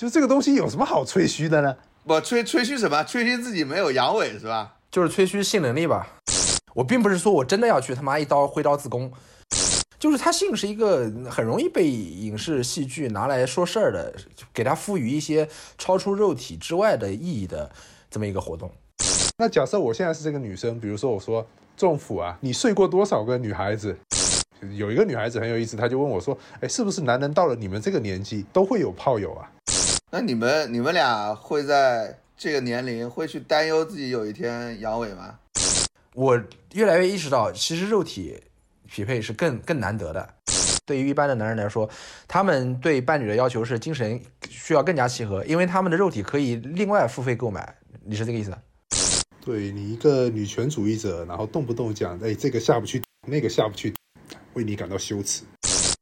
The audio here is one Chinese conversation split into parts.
就这个东西有什么好吹嘘的呢？不吹吹嘘什么？吹嘘自己没有阳痿是吧？就是吹嘘性能力吧。我并不是说我真的要去他妈一刀挥刀自宫，就是他性是一个很容易被影视戏剧拿来说事儿的，给他赋予一些超出肉体之外的意义的这么一个活动。那假设我现在是这个女生，比如说我说仲甫啊，你睡过多少个女孩子？有一个女孩子很有意思，她就问我说，哎，是不是男人到了你们这个年纪都会有炮友啊？那你们你们俩会在这个年龄会去担忧自己有一天阳痿吗？我越来越意识到，其实肉体匹配是更更难得的。对于一般的男人来说，他们对伴侣的要求是精神需要更加契合，因为他们的肉体可以另外付费购买。你是这个意思？对你一个女权主义者，然后动不动讲，哎，这个下不去，那个下不去，为你感到羞耻。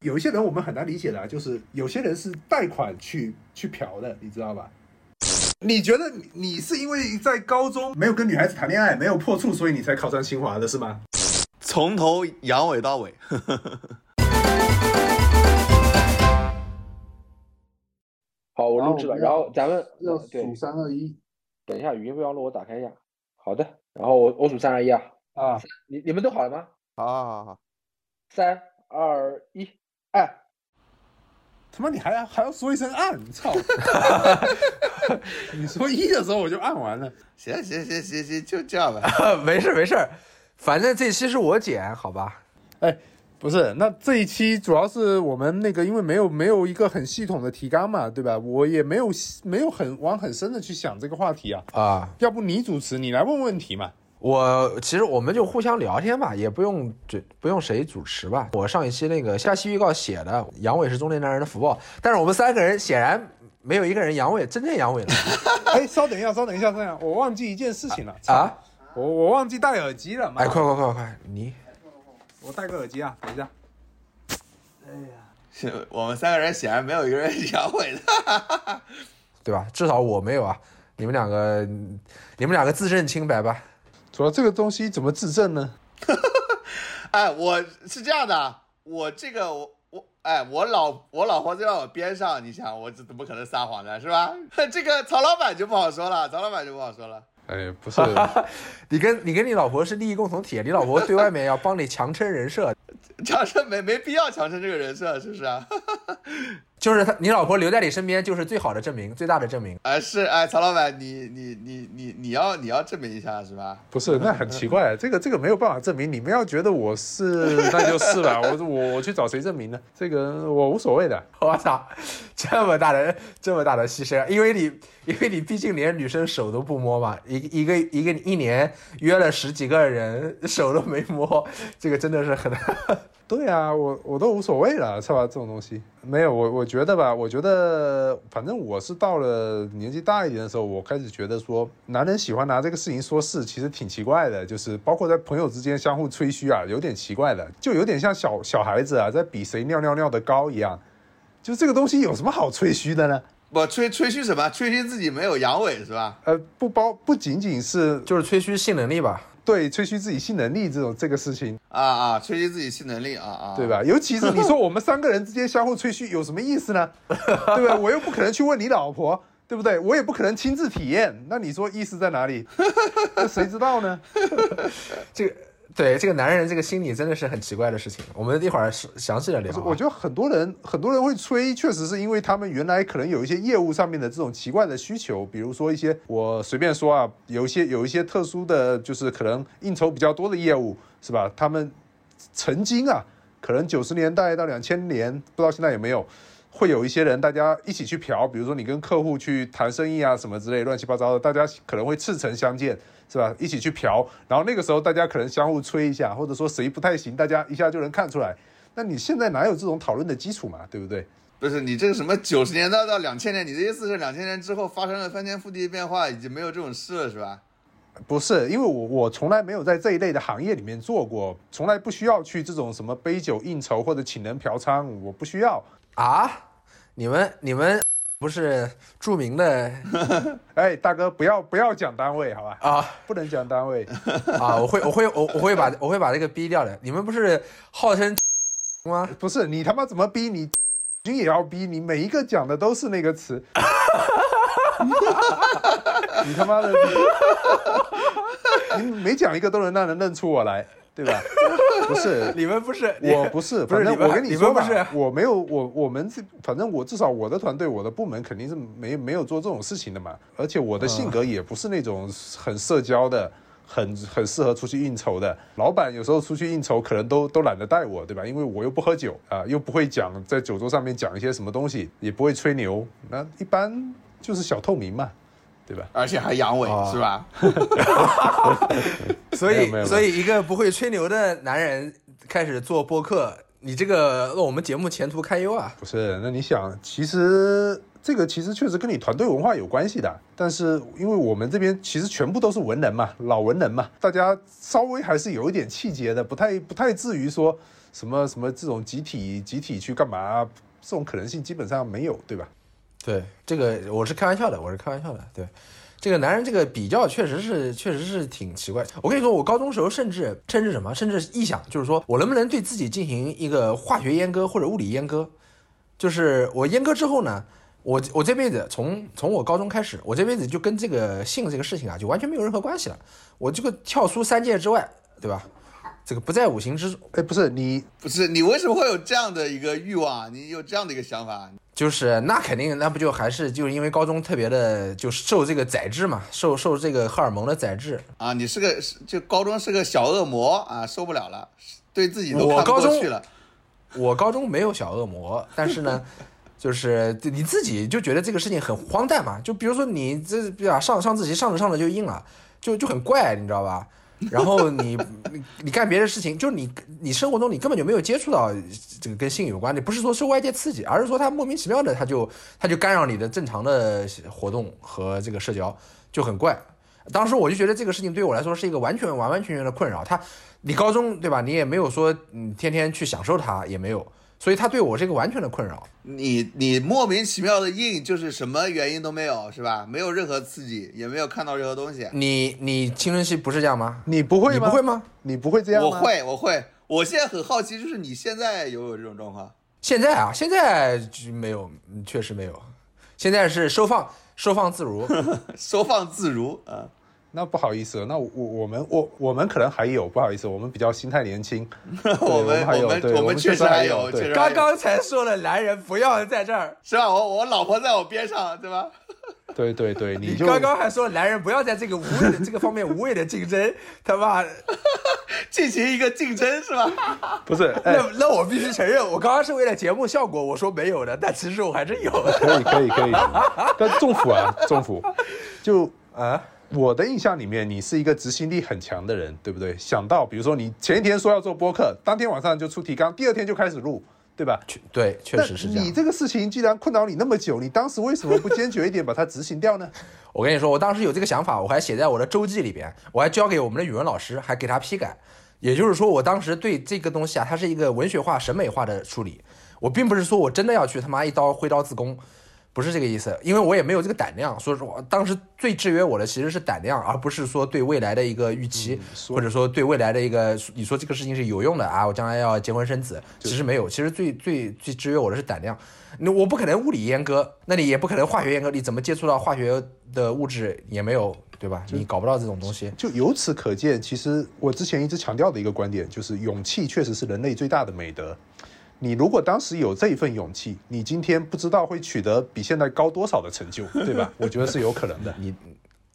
有一些人我们很难理解的，就是有些人是贷款去去嫖的，你知道吧？你觉得你是因为在高中没有跟女孩子谈恋爱，没有破处，所以你才考上清华的是吗？从头阳痿到尾。好，我录制了，然后咱们要对数三二一等一下，语音备忘录我打开一下。好的，然后我我数三二一啊，啊！你你们都好了吗？好好好好，三二一，哎，他妈你还要还要说一声按，操！你说一的时候我就按完了。行行行行行，就这样吧。没事没事，反正这期是我剪，好吧？哎不是，那这一期主要是我们那个，因为没有没有一个很系统的提纲嘛，对吧？我也没有没有很往很深的去想这个话题啊。啊，要不你主持，你来问问题嘛？我其实我们就互相聊天吧，也不用这不用谁主持吧。我上一期那个下期预告写的阳痿是中年男人的福报，但是我们三个人显然没有一个人阳痿，真正阳痿了 哎，稍等一下，稍等一下，这样我忘记一件事情了。啊！我我忘记戴耳机了。妈哎，快快快快，你我戴个耳机啊，等一下。哎呀是我们三个人显然没有一个人阳痿的。对吧？至少我没有啊，你们两个你们两个自证清白吧。主要这个东西怎么自证呢？哎，我是这样的，我这个我我哎，我老我老婆就在我边上，你想我这怎么可能撒谎呢？是吧？这个曹老板就不好说了，曹老板就不好说了。哎，不是，你跟你跟你老婆是利益共同体，你老婆对外面要帮你强撑人设，强生没没必要强生这个人设，是不是啊？就是他你老婆留在你身边就是最好的证明，最大的证明。哎，是哎，曹老板，你你你你你要你要证明一下是吧？不是，那很奇怪，这个这个没有办法证明。你们要觉得我是，那就是了。我我我去找谁证明呢？这个我无所谓的。我操，这么大的这么大的牺牲，因为你因为你毕竟连女生手都不摸嘛，一一个一个一年约了十几个人，手都没摸，这个真的是很。对啊，我我都无所谓了，是吧？这种东西没有，我我觉得吧，我觉得反正我是到了年纪大一点的时候，我开始觉得说，男人喜欢拿这个事情说事，其实挺奇怪的，就是包括在朋友之间相互吹嘘啊，有点奇怪的，就有点像小小孩子啊，在比谁尿尿尿的高一样，就这个东西有什么好吹嘘的呢？不吹吹嘘什么？吹嘘自己没有阳痿是吧？呃，不包不仅仅是就是吹嘘性能力吧。对吹嘘自己性能力这种这个事情，啊啊，吹嘘自己性能力啊啊，对吧？尤其是你说我们三个人之间相互吹嘘有什么意思呢？对吧？我又不可能去问你老婆，对不对？我也不可能亲自体验，那你说意思在哪里？那谁知道呢？这个对这个男人这个心理真的是很奇怪的事情，我们一会儿详细的聊、我觉得很多人很多人会吹，确实是因为他们原来可能有一些业务上面的这种奇怪的需求，比如说一些我随便说啊，有一些有一些特殊的，就是可能应酬比较多的业务，是吧？他们曾经啊，可能九十年代到两千年，不知道现在有没有。会有一些人，大家一起去嫖，比如说你跟客户去谈生意啊，什么之类乱七八糟的，大家可能会赤诚相见，是吧？一起去嫖，然后那个时候大家可能相互吹一下，或者说谁不太行，大家一下就能看出来。那你现在哪有这种讨论的基础嘛？对不对？不是你这个什么九十年代到两千年，你的意思是两千年之后发生了翻天覆地的变化，已经没有这种事了，是吧？不是，因为我我从来没有在这一类的行业里面做过，从来不需要去这种什么杯酒应酬或者请人嫖娼，我不需要。啊，你们你们不是著名的 哎，大哥，不要不要讲单位，好吧？啊不能讲单位。啊！我会我会我我会把我会把这个逼掉的。你们不是号称吗？不是你他妈怎么逼你你也要逼你，每一个讲的都是那个词。你他妈的，你每讲一个都能让人认出我来，对吧？不是，你们不是，我不是，不是我跟你说吧不是，我没有，我我们这，反正我至少我的团队，我的部门肯定是没没有做这种事情的嘛。而且我的性格也不是那种很社交的，很很适合出去应酬的。老板有时候出去应酬，可能都都懒得带我，对吧？因为我又不喝酒啊、又不会讲在酒桌上面讲一些什么东西，也不会吹牛，那一般就是小透明嘛，对吧？而且还阳痿、啊是吧？所以没有没有所以一个不会吹牛的男人开始做播客，你这个我们节目前途堪忧啊！不是，那你想，其实这个其实确实跟你团队文化有关系的。但是因为我们这边其实全部都是文人嘛，老文人嘛，大家稍微还是有一点气节的，不太不太至于说什么什么这种集体集体去干嘛，这种可能性基本上没有，对吧？对，这个我是开玩笑的，我是开玩笑的。对，这个男人这个比较确实是确实是挺奇怪。我跟你说，我高中时候甚至甚至什么，甚至臆想，就是说我能不能对自己进行一个化学阉割或者物理阉割，就是我阉割之后呢，我我这辈子从从我高中开始，我这辈子就跟这个性这个事情啊，就完全没有任何关系了。我这个跳出三界之外，对吧？这个不在五行之中。哎，不是你，不是你为什么会有这样的一个欲望啊？你有这样的一个想法？就是那肯定，那不就还是就是因为高中特别的就受这个宰制嘛，受受这个荷尔蒙的宰制。啊，你是个是就高中是个小恶魔啊，受不了了，对自己都看不我高中过去了。我高中没有小恶魔，但是呢，就是你自己就觉得这个事情很荒诞嘛。就比如说你这对吧，上上自习上着上着就硬了，就就很怪，你知道吧？然后你你你干别的事情，就是你你生活中你根本就没有接触到这个跟性有关的，不是说受外界刺激，而是说它莫名其妙的它就它就干扰你的正常的活动和这个社交，就很怪。当时我就觉得这个事情对我来说是一个完全完完全全的困扰。他，你高中对吧？你也没有说嗯天天去享受它，也没有，所以他对我是一个完全的困扰。你你莫名其妙的硬，就是什么原因都没有，是吧？没有任何刺激，也没有看到任何东西。你你青春期不是这样吗？你不会吗？你不会吗？你不会这样吗？我会，我会。我现在很好奇，就是你现在有没有这种状况？现在啊，现在就没有，嗯确实没有。现在是收放收放自如。收放自如啊！那不好意思，那我我们我我们可能还有，不好意思，我们比较心态年轻，我们还有我们对我们确实还有，刚刚才说了，男人不要在这儿。是吧？我我老婆在我边上，对吧？对 对对，你刚刚还说男人不要在这个无谓的这个方面无谓的竞争，他妈，进行一个竞争，是吧？不是哎，那那我必须承认，我刚刚是为了节目效果我说没有的，但其实我还真有。可以可以可以，但政府啊，政府就啊，我的印象里面，你是一个执行力很强的人，对不对？想到比如说你前一天说要做播客，当天晚上就出提纲，第二天就开始录，对吧？确对，确实是这样。你这个事情既然困扰你那么久，你当时为什么不坚决一点把它执行掉呢？我跟你说，我当时有这个想法，我还写在我的周记里边，我还交给我们的语文老师，还给他批改。也就是说，我当时对这个东西啊，它是一个文学化、审美化的处理。我并不是说我真的要去他妈一刀挥刀自宫，不是这个意思，因为我也没有这个胆量。说实话当时最制约我的其实是胆量，而不是说对未来的一个预期，说或者说对未来的一个你说这个事情是有用的啊，我将来要结婚生子，其实没有，其实最最最制约我的是胆量。那我不可能物理阉割，那你也不可能化学阉割，你怎么接触到化学的物质也没有，对吧？你搞不到这种东西。就由此可见，其实我之前一直强调的一个观点就是，勇气确实是人类最大的美德。你如果当时有这一份勇气，你今天不知道会取得比现在高多少的成就，对吧？我觉得是有可能的。你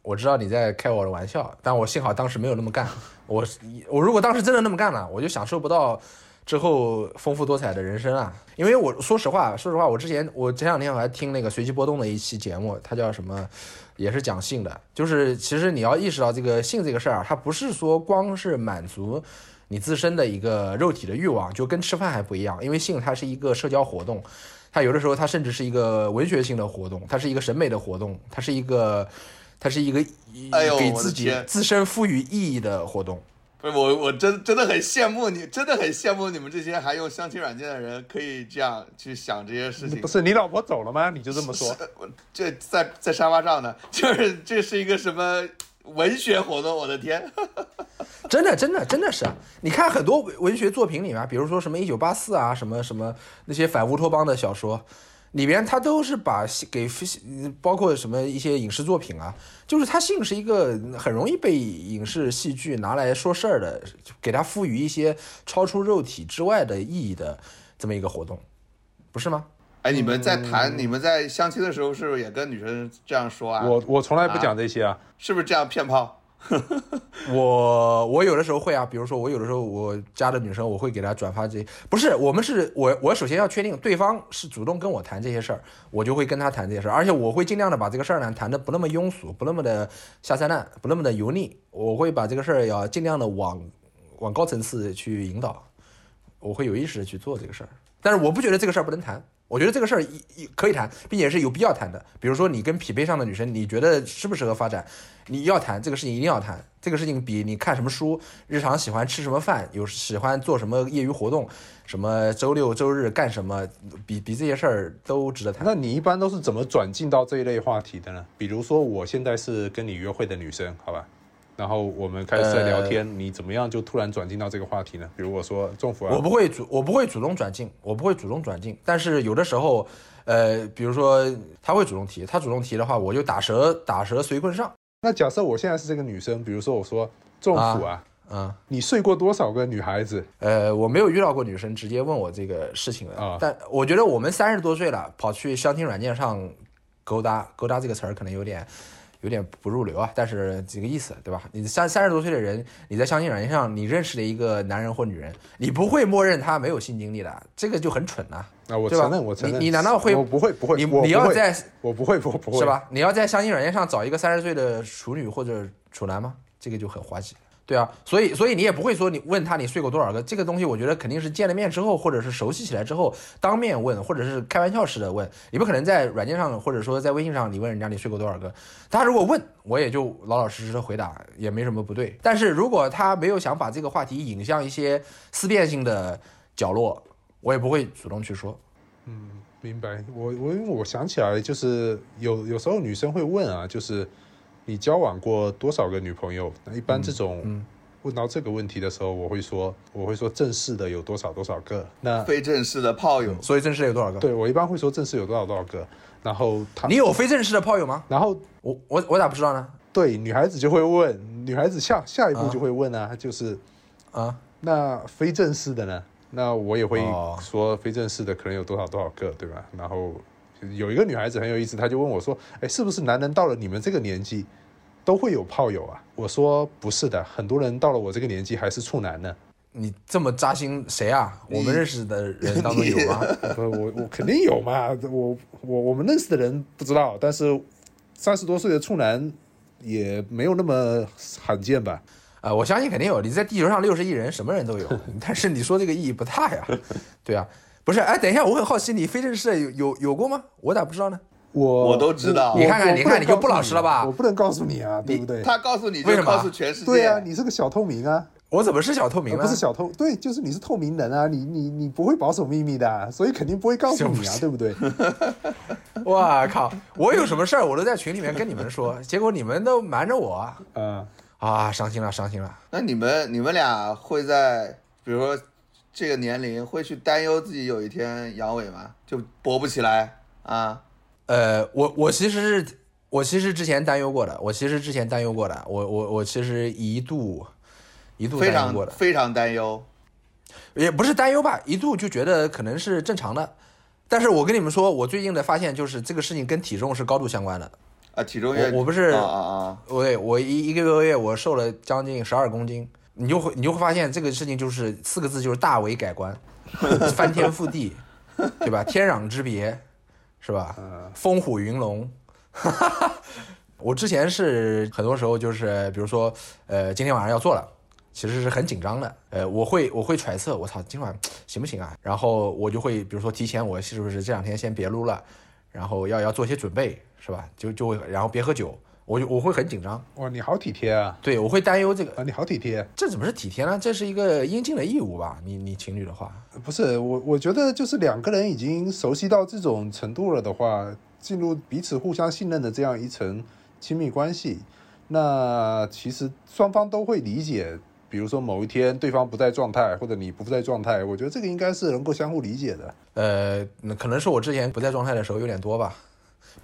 我知道你在开我的玩笑，但我幸好当时没有那么干。我我如果当时真的那么干了，我就享受不到之后丰富多彩的人生啊。因为我说实话，说实话，我之前我前两天我还听那个随机波动的一期节目，它叫什么，也是讲性的。就是其实你要意识到这个性这个事儿啊，它不是说光是满足。你自身的一个肉体的欲望，就跟吃饭还不一样，因为性它是一个社交活动，它有的时候它甚至是一个文学性的活动，它是一个审美的活动，它是一个，它是一个哎呦给自己自身赋予意义的活动。不是我，我真真的很羡慕你，真的很羡慕你们这些还用相亲软件的人，可以这样去想这些事情不。是你老婆走了吗？你就这么说？这在在沙发上呢，就是这是一个什么文学活动？我的天！真的，真的，真的是！你看很多文学作品里面，比如说什么《一九八四》啊，什么什么那些反乌托邦的小说，里边他都是把给包括什么一些影视作品啊，就是他性是一个很容易被影视戏剧拿来说事儿的，给他赋予一些超出肉体之外的意义的这么一个活动，不是吗？哎，你们在谈、你们在相亲的时候，是不是也跟女生这样说啊？我我从来不讲这些啊，是不是这样骗炮？我我有的时候会啊，比如说我有的时候我加的女生，我会给她转发这，不是我们是我我首先要确定对方是主动跟我谈这些事儿，我就会跟他谈这些事儿，而且我会尽量的把这个事儿呢谈的不那么庸俗，不那么的下三滥，不那么的油腻，我会把这个事儿要尽量的往往高层次去引导，我会有意识的去做这个事儿，但是我不觉得这个事儿不能谈。我觉得这个事儿一一可以谈，并且是有必要谈的。比如说，你跟匹配上的女生，你觉得适不适合发展？你要谈这个事情，一定要谈。这个事情比你看什么书、日常喜欢吃什么饭、有喜欢做什么业余活动、什么周六周日干什么，比比这些事儿都值得谈。那你一般都是怎么转进到这一类话题的呢？比如说，我现在是跟你约会的女生，好吧？然后我们开始在聊天，你怎么样就突然转进到这个话题呢？比如我说政府啊，我不会主我不会主动转进，我不会主动转进，但是有的时候，呃，比如说他会主动提，他主动提的话，我就打蛇打蛇随棍上。那假设我现在是这个女生，比如说我说政府啊，嗯，你睡过多少个女孩子？呃，我没有遇到过女生直接问我这个事情的，啊但我觉得我们三十多岁了，跑去相亲软件上勾搭，勾搭这个词儿可能有点。有点不入流啊，但是几个意思，对吧？你三三十多岁的人，你在相亲软件上，你认识了一个男人或女人，你不会默认他没有性经历的，这个就很蠢呐、啊，我对吧承认，我承认。你你难道会我不会，不会，你会你要在我不会，我不会，是？吧？你要在相亲软件上找一个三十岁的处女或者处男吗？这个就很滑稽。对啊，所以所以你也不会说你问他你睡过多少个，这个东西我觉得肯定是见了面之后，或者是熟悉起来之后当面问，或者是开玩笑式的问，你不可能在软件上或者说在微信上你问人家你睡过多少个，他如果问我也就老老实实的回答，也没什么不对。但是如果他没有想把这个话题引向一些思辨性的角落，我也不会主动去说。嗯明白。我我因为我想起来，就是有有时候女生会问啊，就是你交往过多少个女朋友？那一般这种嗯问到这个问题的时候，我会说我会说正式的有多少多少个。那非正式的炮友，所以正式有多少个？对我一般会说正式有多少多少个，然后他你有非正式的炮友吗？然后我我我咋不知道呢？对女孩子就会问，女孩子下下一步啊就会问啊，就是啊，那非正式的呢？那我也会哦说非正式的可能有多少多少个，对吧？然后有一个女孩子很有意思，她就问我说：“哎，是不是男人到了你们这个年纪都会有炮友啊？”我说：“不是的，很多人到了我这个年纪还是处男呢。你这么扎心，谁啊？我们认识的人当中有吗？不，我我肯定有嘛，我我我们认识的人不知道，但是三十多岁的处男也没有那么罕见吧？啊、我相信肯定有。你在地球上六十亿人，什么人都有。但是你说这个意义不大呀，对啊，不是？哎，等一下，我很好奇，你非正式的有有有过吗？我咋不知道呢？我我都知道你看看你看你就不老实了吧我不能告诉你啊，对不对？他告诉你为什么告诉全世界。对啊，你是个小透明啊，我怎么是小透明呢？呃不是小透，对，就是你是透明人啊，你你你不会保守秘密的啊，所以肯定不会告诉你啊，对不对？哇靠！我有什么事儿我都在群里面跟你们说，结果你们都瞒着我啊，啊！伤心了，伤心了。那你们你们俩会在比如说这个年龄会去担忧自己有一天阳痿吗？就勃不起来啊？呃，我我其实是我其实之前担忧过的，我其实之前担忧过的，我我我其实一度一度非担忧过的，常非常担忧。也不是担忧吧，一度就觉得可能是正常的。但是我跟你们说，我最近的发现就是这个事情跟体重是高度相关的。啊，体重也我我不是啊啊啊，我我一一个多月我瘦了将近十二公斤，你就会你就会发现这个事情就是四个字，就是大为改观，翻天覆地，对吧？天壤之别，是吧？风虎云龙。我之前是很多时候就是，比如说，呃，今天晚上要做了，其实是很紧张的。呃，我会我会揣测，我操，今晚行不行啊？然后我就会，比如说提前我是不是这两天先别撸了，然后要要做些准备，是吧？就就会，然后别喝酒，我就我会很紧张，哇，你好体贴啊，对我会担忧这个。啊，你好体贴。这怎么是体贴呢？这是一个应尽的义务吧？你你情侣的话，不是我，我觉得就是两个人已经熟悉到这种程度了的话，进入彼此互相信任的这样一层亲密关系，那其实双方都会理解比如说某一天对方不在状态，或者你不在状态，我觉得这个应该是能够相互理解的。呃，那可能是我之前不在状态的时候有点多吧，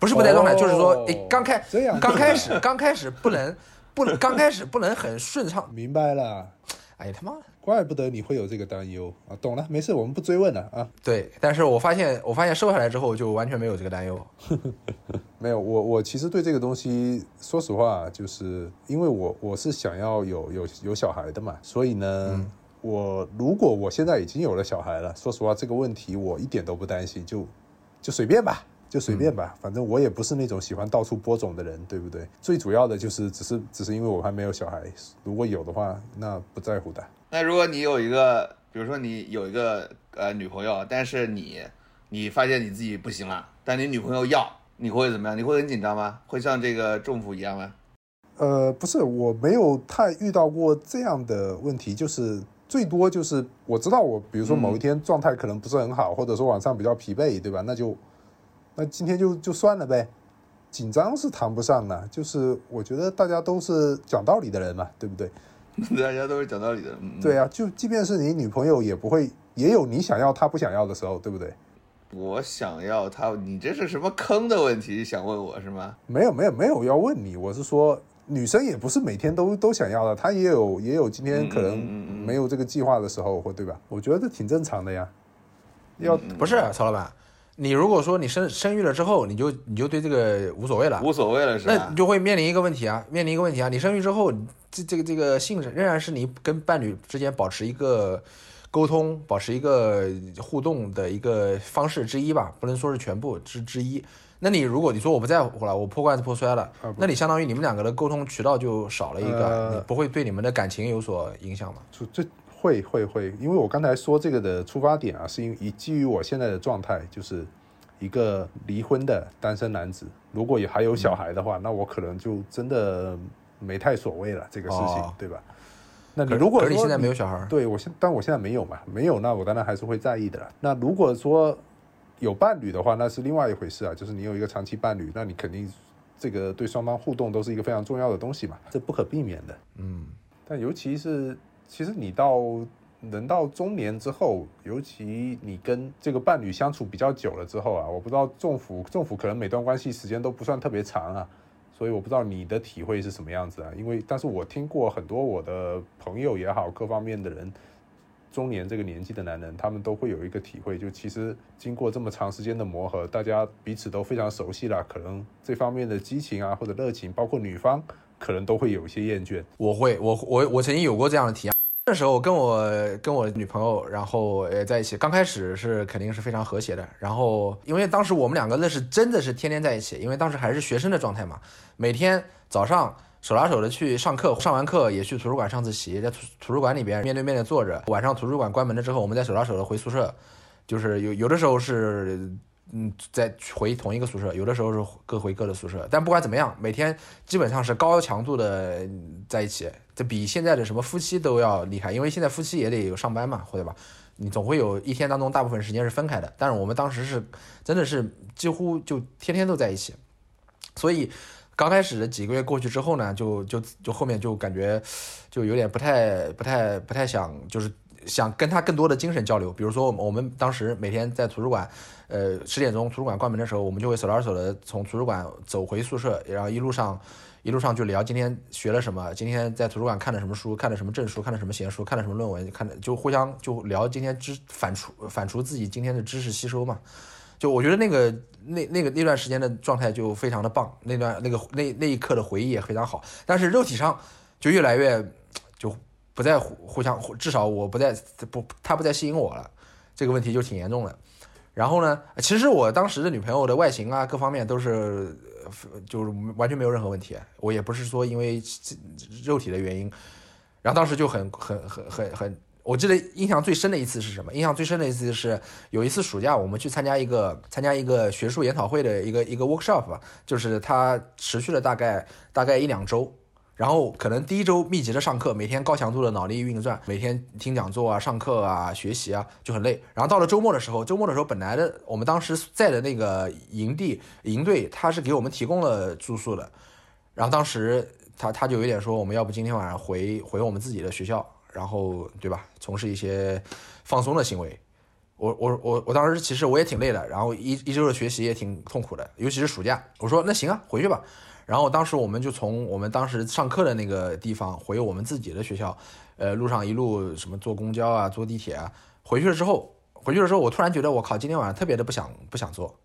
不是不带状态，哦就是说，诶，刚开刚开始刚开始不能不能 刚开始不能很顺畅，明白了，哎呀他妈的，怪不得你会有这个担忧。啊！懂了，没事，我们不追问了啊。对，但是我发现我发现瘦下来之后就完全没有这个担忧，没有，我我其实对这个东西，说实话，就是因为我我是想要有有有小孩的嘛，所以呢，我如果我现在已经有了小孩了，说实话，这个问题我一点都不担心，就就随便吧，就随便吧，反正我也不是那种喜欢到处播种的人，对不对？最主要的就是只是只是因为我还没有小孩，如果有的话，那不在乎的。那如果你有一个，比如说你有一个呃女朋友，但是你你发现你自己不行了，但你女朋友要，你会怎么样？你会很紧张吗？会像这个政府一样吗？呃，不是，我没有太遇到过这样的问题，就是最多就是我知道我，比如说某一天状态可能不是很好，或者说晚上比较疲惫，对吧？那就那今天就就算了呗，紧张是谈不上的，就是我觉得大家都是讲道理的人嘛，对不对？大家都是讲道理的。嗯、对啊，就即便是你女朋友也不会，也有你想要她不想要的时候，对不对？我想要她，你这是什么坑的问题？想问我是吗？没有没有没有要问你，我是说女生也不是每天都都想要的，她也有也有今天可能没有这个计划的时候，或对吧？我觉得这挺正常的呀。要不是曹老板，你如果说你生生育了之后，你就你就对这个无所谓了，无所谓了是吧那你？就会面临一个问题啊，面临一个问题啊，你生育之后，这这个这个性仍然是你跟伴侣之间保持一个沟通、保持一个互动的一个方式之一吧，不能说是全部之之一。那你如果你说我不在乎了，我破罐子破摔了，那你相当于你们两个的沟通渠道就少了一个，呃你不会对你们的感情有所影响吗？就这会会会，因为我刚才说这个的出发点啊，是因以基于我现在的状态，就是一个离婚的单身男子，如果也还有小孩的话，那我可能就真的没太所谓了这个事情，哦对吧？那你如果你现在没有小孩，对我现，但我现在没有嘛，没有，那我当然还是会在意的了。那如果说有伴侣的话，那是另外一回事啊，就是你有一个长期伴侣，那你肯定这个对双方互动都是一个非常重要的东西嘛，这不可避免的。嗯，但尤其是，其实你到人到中年之后，尤其你跟这个伴侣相处比较久了之后啊，我不知道政府政府可能每段关系时间都不算特别长啊，所以我不知道你的体会是什么样子啊。因为，但是我听过很多我的朋友也好，各方面的人，中年这个年纪的男人，他们都会有一个体会，就其实经过这么长时间的磨合，大家彼此都非常熟悉了，可能这方面的激情啊或者热情，包括女方可能都会有一些厌倦。我会，我我我曾经有过这样的体验。那时候跟我跟我女朋友，然后呃在一起，刚开始是肯定是非常和谐的。然后因为当时我们两个那是真的是天天在一起，因为当时还是学生的状态嘛，每天早上手拉手的去上课，上完课也去图书馆上自习，在图图书馆里边面对面的坐着。晚上图书馆关门了之后，我们再手拉手的回宿舍，就是有有的时候是嗯在回同一个宿舍，有的时候是各回各的宿舍。但不管怎么样，每天基本上是高强度的在一起，这比现在的什么夫妻都要厉害，因为现在夫妻也得有上班嘛，对吧？你总会有一天当中大部分时间是分开的，但是我们当时是真的是几乎就天天都在一起，所以刚开始的几个月过去之后呢，就就就后面就感觉就有点不太不太不太想就是。想跟他更多的精神交流，比如说我们我们当时每天在图书馆，呃十点钟图书馆关门的时候，我们就会手拉手的从图书馆走回宿舍，然后一路上一路上就聊今天学了什么，今天在图书馆看了什么书，看了什么证书，看了什么闲书，看了什么论文，看的就互相就聊今天知反刍反刍自己今天的知识吸收嘛。就我觉得那个那那个那段时间的状态就非常的棒，那段那个那那一刻的回忆也非常好，但是肉体上就越来越就不再互互相，至少我不再不他不再吸引我了，这个问题就挺严重的。然后呢，其实我当时的女朋友的外形啊各方面都是就是完全没有任何问题，我也不是说因为肉体的原因，然后当时就很很很很很。我记得印象最深的一次是什么？印象最深的一次是有一次暑假，我们去参加一个参加一个学术研讨会的一个一个 workshop，就是它持续了大概大概一两周，然后可能第一周密集的上课，每天高强度的脑力运转，每天听讲座啊、上课啊、学习啊，就很累。然后到了周末的时候，周末的时候本来的我们当时在的那个营地营队，他是给我们提供了住宿的，然后当时他他就有点说，我们要不今天晚上回回我们自己的学校，然后对吧，从事一些放松的行为。我我我我当时其实我也挺累的，然后一一周的学习也挺痛苦的，尤其是暑假。我说那行啊，回去吧。然后当时我们就从我们当时上课的那个地方回我们自己的学校，呃，路上一路什么坐公交啊，坐地铁啊。回去了之后，回去的时候我突然觉得我靠，今天晚上特别的不想不想做，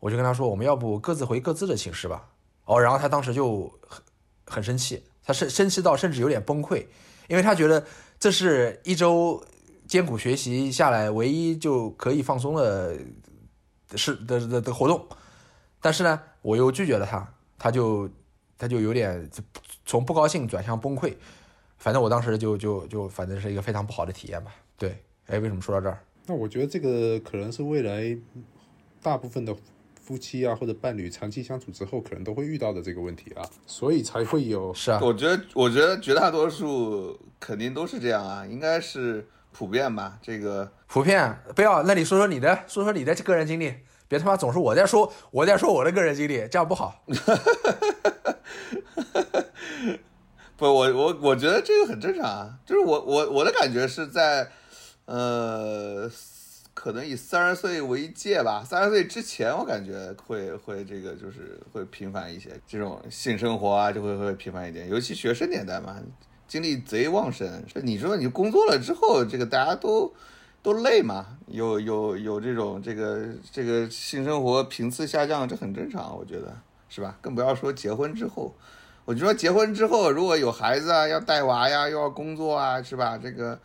我就跟他说我们要不各自回各自的寝室吧。哦，然后他当时就很很生气，他生生气到甚至有点崩溃，因为他觉得这是一周。艰苦学习下来，唯一就可以放松的，是的的的活动，但是呢，我又拒绝了他，他就他就有点从不高兴转向崩溃，反正我当时就就就反正是一个非常不好的体验吧。对，哎，为什么说到这儿？那我觉得这个可能是未来大部分的夫妻啊或者伴侣长期相处之后可能都会遇到的这个问题啊，所以才会有。是啊，我觉得我觉得绝大多数肯定都是这样啊，应该是。普遍吧，这个普遍不要。那你说说你的，说说你的个人经历，别他妈总是我在说，我在说我的个人经历，这样不好。不，我我我觉得这个很正常啊，就是我我我的感觉是在，呃，可能以三十岁为界吧，三十岁之前我感觉会会这个就是会频繁一些，这种性生活啊就会会频繁一点，尤其学生年代嘛。精力贼旺盛，你说你工作了之后，这个大家都都累嘛，有有有这种这个这个性生活频次下降，这很正常，我觉得是吧？更不要说结婚之后，我就说结婚之后如果有孩子啊，要带娃呀，又要工作啊，是吧？这个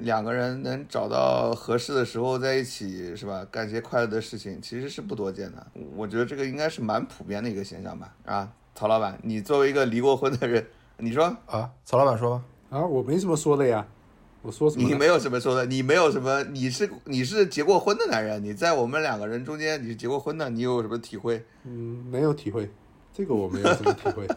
两个人能找到合适的时候在一起，是吧？干些快乐的事情，其实是不多见的。我觉得这个应该是蛮普遍的一个现象吧？啊，曹老板，你作为一个离过婚的人。你说啊，曹老板说啊，我没什么说的呀，我说什么？你没有什么说的，你没有什么，你是你是结过婚的男人，你在我们两个人中间，你是结过婚的，你有什么体会？嗯，没有体会，这个我没有什么体会。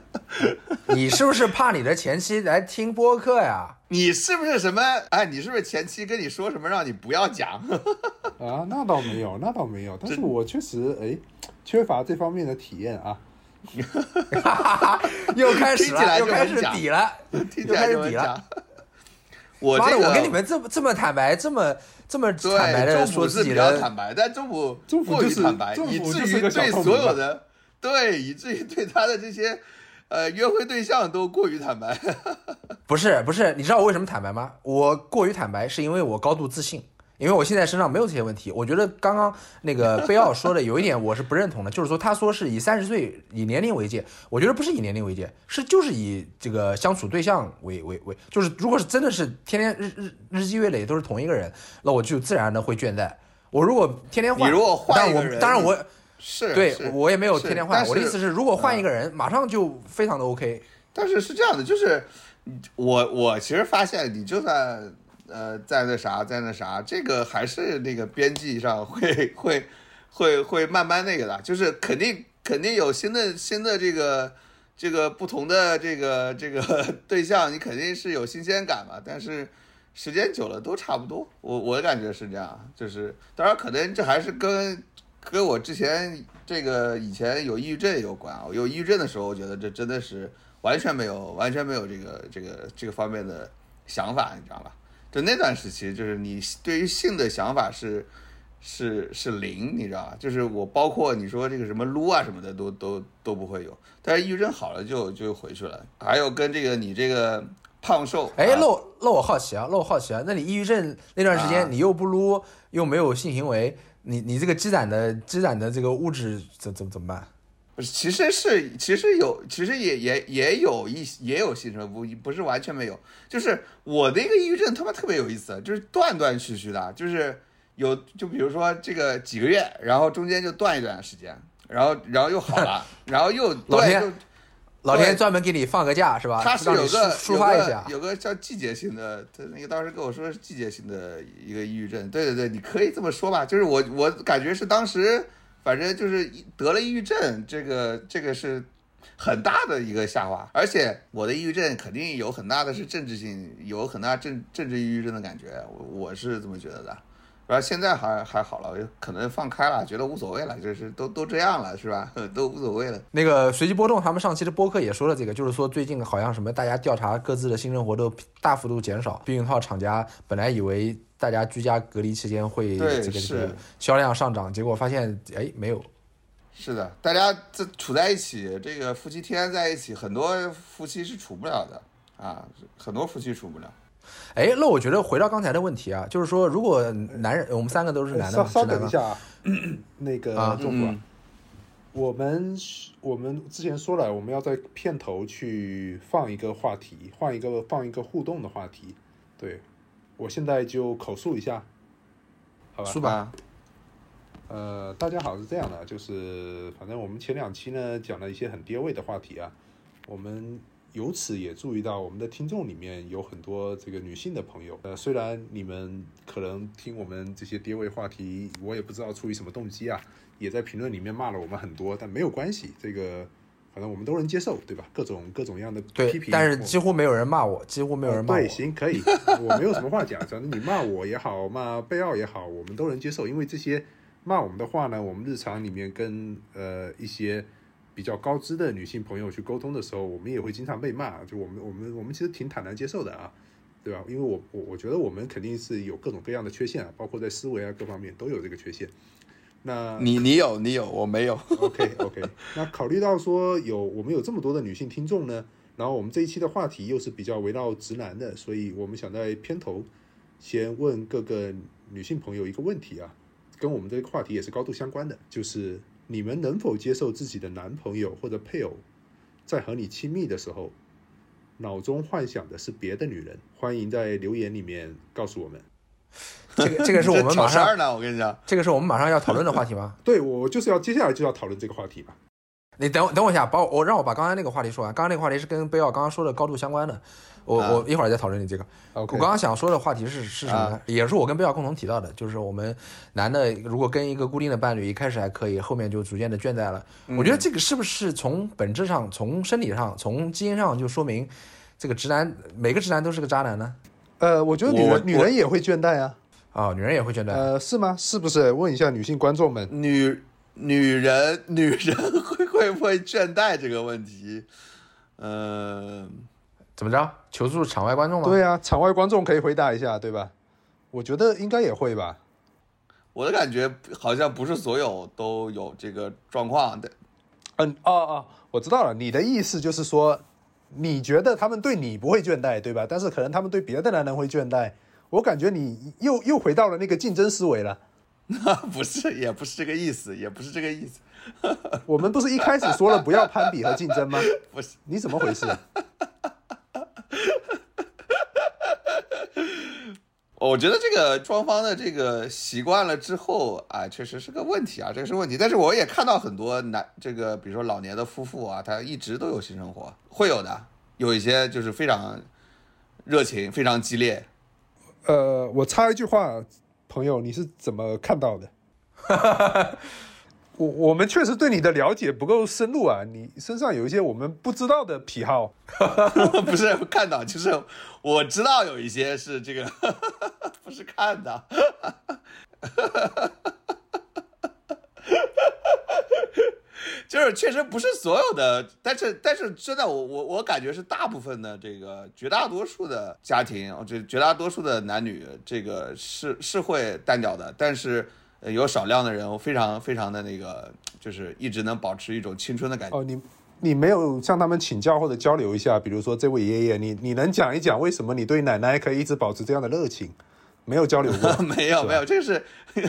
你是不是怕你的前妻来听播客呀？你是不是什么？哎，你是不是前妻跟你说什么让你不要讲？啊，那倒没有，那倒没有，但是我确实哎，缺乏这方面的体验啊。又开始了，又开始底了，又开始底了。我这个，我跟你们这么这么坦白，这么这么坦白的说自己的坦白，但中普过于坦白，以至于对所有的对，以至于对他的这些呃约会对象都过于坦白。不是不是，你知道我为什么坦白吗？我过于坦白是因为我高度自信。因为我现在身上没有这些问题，我觉得刚刚那个 贝奥说的有一点我是不认同的，就是说他说是以三十岁以年龄为界，我觉得不是以年龄为界，是就是以这个相处对象为为为，就是如果是真的是天天日日日积月累都是同一个人，那我就自然的会倦怠。我如果天天换，你如果换一个人，当然我是对我也没有天天换。我的意思是，如果换一个人，马上就非常的 OK。但是是这样的，就是我我其实发现，你就算。呃，在那啥，在那啥，这个还是那个编辑上会会会会慢慢那个的，就是肯定肯定有新的新的这个这个不同的这个这个 对象，你肯定是有新鲜感嘛。但是时间久了都差不多，我我感觉是这样，就是当然可能这还是跟跟我之前这个以前有抑郁症有关啊。有抑郁症的时候，我觉得这真的是完全没有完全没有这个这个这个方面的想法，你知道吧？就那段时期，就是你对于性的想法是是是零，你知道吧？就是我包括你说这个什么撸啊什么的，都都都不会有。但是抑郁症好了就就回去了。还有跟这个你这个胖瘦，哎，那我那我好奇啊，那我好奇啊，那你抑郁症那段时间你又不撸又没有性行为，你你这个积攒的积攒的这个物质怎怎怎么办？其实是，其实有，其实也也也有一也有性生不不是完全没有。就是我的一个抑郁症，他妈特别有意思，就是断断续续的，就是有，就比如说这个几个月，然后中间就断一段时间，然后然后又好了，然后又老天，老天专门给你放个假是吧？他是有个抒发一下，有个叫季节性的，他那个当时跟我说是季节性的一个抑郁症。对对对，你可以这么说吧，就是我我感觉是当时。反正就是得了抑郁症，这个这个是很大的一个下滑，而且我的抑郁症肯定有很大的是政治性，有很大政政治抑郁症的感觉，我我是这么觉得的，后现在还还好了，可能放开了，觉得无所谓了，就是都都这样了，是吧？都无所谓了。那个随机波动，他们上期的播客也说了这个，就是说最近好像什么大家调查各自的性生活都大幅度减少，避孕套厂家本来以为大家居家隔离期间会这个这是个销量上涨，结果发现哎没有。是的，大家这处在一起，这个夫妻天天在一起，很多夫妻是处不了的啊，很多夫妻处不了。哎，那我觉得回到刚才的问题啊，就是说如果男人，我们三个都是男的，稍等一下啊，那个啊中午啊嗯，我们我们之前说了，我们要在片头去放一个话题，换一个放一个互动的话题。对，我现在就口述一下，好吧？是吧？啊，呃，大家好，是这样的，就是反正我们前两期呢讲了一些很跌位的话题啊，我们由此也注意到我们的听众里面有很多这个女性的朋友。呃，虽然你们可能听我们这些跌位话题，我也不知道出于什么动机啊，也在评论里面骂了我们很多，但没有关系，这个反正我们都能接受，对吧？各种各种样的批，评，但是几乎没有人骂我，几乎没有人骂我。对，行，可以，我没有什么话讲，反正你骂我也好，骂贝奥也好，我们都能接受，因为这些骂我们的话呢，我们日常里面跟呃一些比较高知的女性朋友去沟通的时候，我们也会经常被骂，就我们我们我们其实挺坦然接受的啊，对吧？因为我我我觉得我们肯定是有各种各样的缺陷啊，包括在思维啊各方面都有这个缺陷。那你你有你有，我没有。OK OK，那考虑到说有我们有这么多的女性听众呢，然后我们这一期的话题又是比较围绕直男的，所以我们想在片头先问各个女性朋友一个问题啊，跟我们这个话题也是高度相关的，就是你们能否接受自己的男朋友或者配偶在和你亲密的时候，脑中幻想的是别的女人？欢迎在留言里面告诉我们。这个这个是我们马上呢，我跟你讲。这个是我们马上要讨论的话题吗？对我就是要接下来就要讨论这个话题嘛。你等我等我一下，把我我让我把刚才那个话题说完。刚刚那个话题是跟贝奥刚刚说的高度相关的，我、啊我一会儿再讨论你这个。我刚刚想说的话题是是什么呢？啊也是我跟贝奥共同提到的，就是我们男的如果跟一个固定的伴侣一开始还可以，后面就逐渐的倦怠了。我觉得这个是不是从本质上、从生理上、从基因上就说明这个直男每个直男都是个渣男呢？呃，我觉得女人女人也会倦怠啊。啊、女人也会倦怠。呃，是吗？是不是？问一下女性观众们。女女人女人会会不会倦怠这个问题，呃，怎么着？求助场外观众吗？对啊，场外观众可以回答一下，对吧？我觉得应该也会吧。我的感觉好像不是所有都有这个状况的。嗯，哦哦，我知道了，你的意思就是说，你觉得他们对你不会倦怠，对吧？但是可能他们对别的男人会倦怠。我感觉你又又回到了那个竞争思维了。不是，也不是这个意思，也不是这个意思，我们不是一开始说了不要攀比和竞争吗？不是。你怎么回事？我觉得这个双方的这个习惯了之后，啊，确实是个问题啊，这个是问题。但是我也看到很多男这个，比如说老年的夫妇啊，他一直都有性生活，会有的，有一些就是非常热情、非常激烈。呃，我插一句话，朋友，你是怎么看到的？我我们确实对你的了解不够深入啊，你身上有一些我们不知道的癖好。不是看到，就是我知道有一些是这个，不是看到。就是确实不是所有的，但是但是真的，我我我感觉是大部分的这个绝大多数的家庭，这绝大多数的男女，这个是是会单调的，但是呃有少量的人非常非常的那个，就是一直能保持一种青春的感觉。哦，你你没有向他们请教或者交流一下，比如说这位爷爷，你你能讲一讲为什么你对奶奶可以一直保持这样的热情？没有交流过，没有没有，这个是，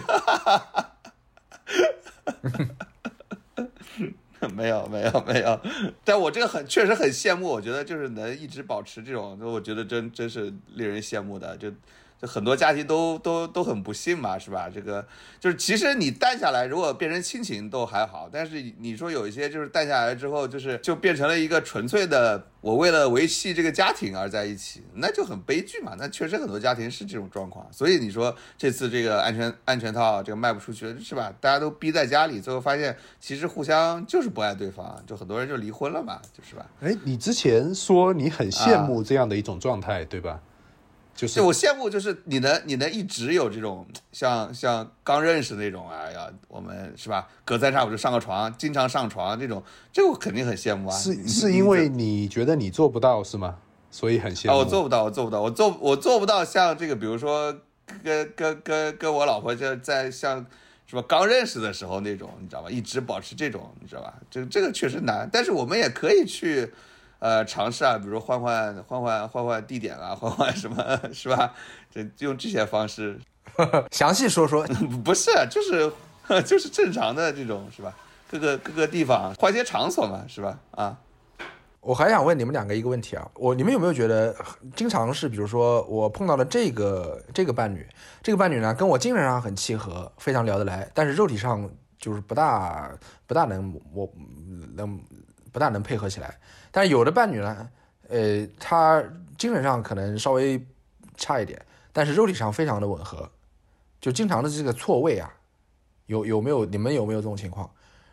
没有没有没有，但我这个很确实很羡慕，我觉得就是能一直保持这种，我觉得真真是令人羡慕的，就。就很多家庭都都都很不幸嘛，是吧？这个就是其实你淡下来，如果变成亲情都还好，但是你说有一些就是淡下来之后，就是就变成了一个纯粹的我为了维系这个家庭而在一起，那就很悲剧嘛。那确实很多家庭是这种状况，所以你说这次这个安全安全套这个卖不出去，是吧？大家都逼在家里，最后发现其实互相就是不爱对方，就很多人就离婚了嘛，就是吧？哎，你之前说你很羡慕这样的一种状态，对吧？就是我羡慕，就是你能你能一直有这种像像刚认识那种，哎呀，我们是吧？隔三差五就上个床，经常上床这种，这我肯定很羡慕啊。是是因为你觉得你做不到是吗？所以很羡啊，慕。我做不到，我做不到，我做我做不到像这个，比如说跟跟跟跟我老婆就在像什么刚认识的时候那种，你知道吧？一直保持这种，你知道吧？这这个确实难，但是我们也可以去呃尝试啊，比如换换换换换换地点啊，换换什么是吧？这用这些方式，详细说说。不是就是 就是正常的这种是吧？各个各个地方换些场所嘛，是吧？啊。我还想问你们两个一个问题啊，我你们有没有觉得，经常是比如说我碰到了这个这个伴侣，这个伴侣呢跟我精神上很契合，非常聊得来，但是肉体上就是不大不大能我能不大能配合起来。但有的伴侣呢，呃，他精神上可能稍微差一点，但是肉体上非常的吻合，就经常的这个错位啊，有有没有你们有没有这种情况？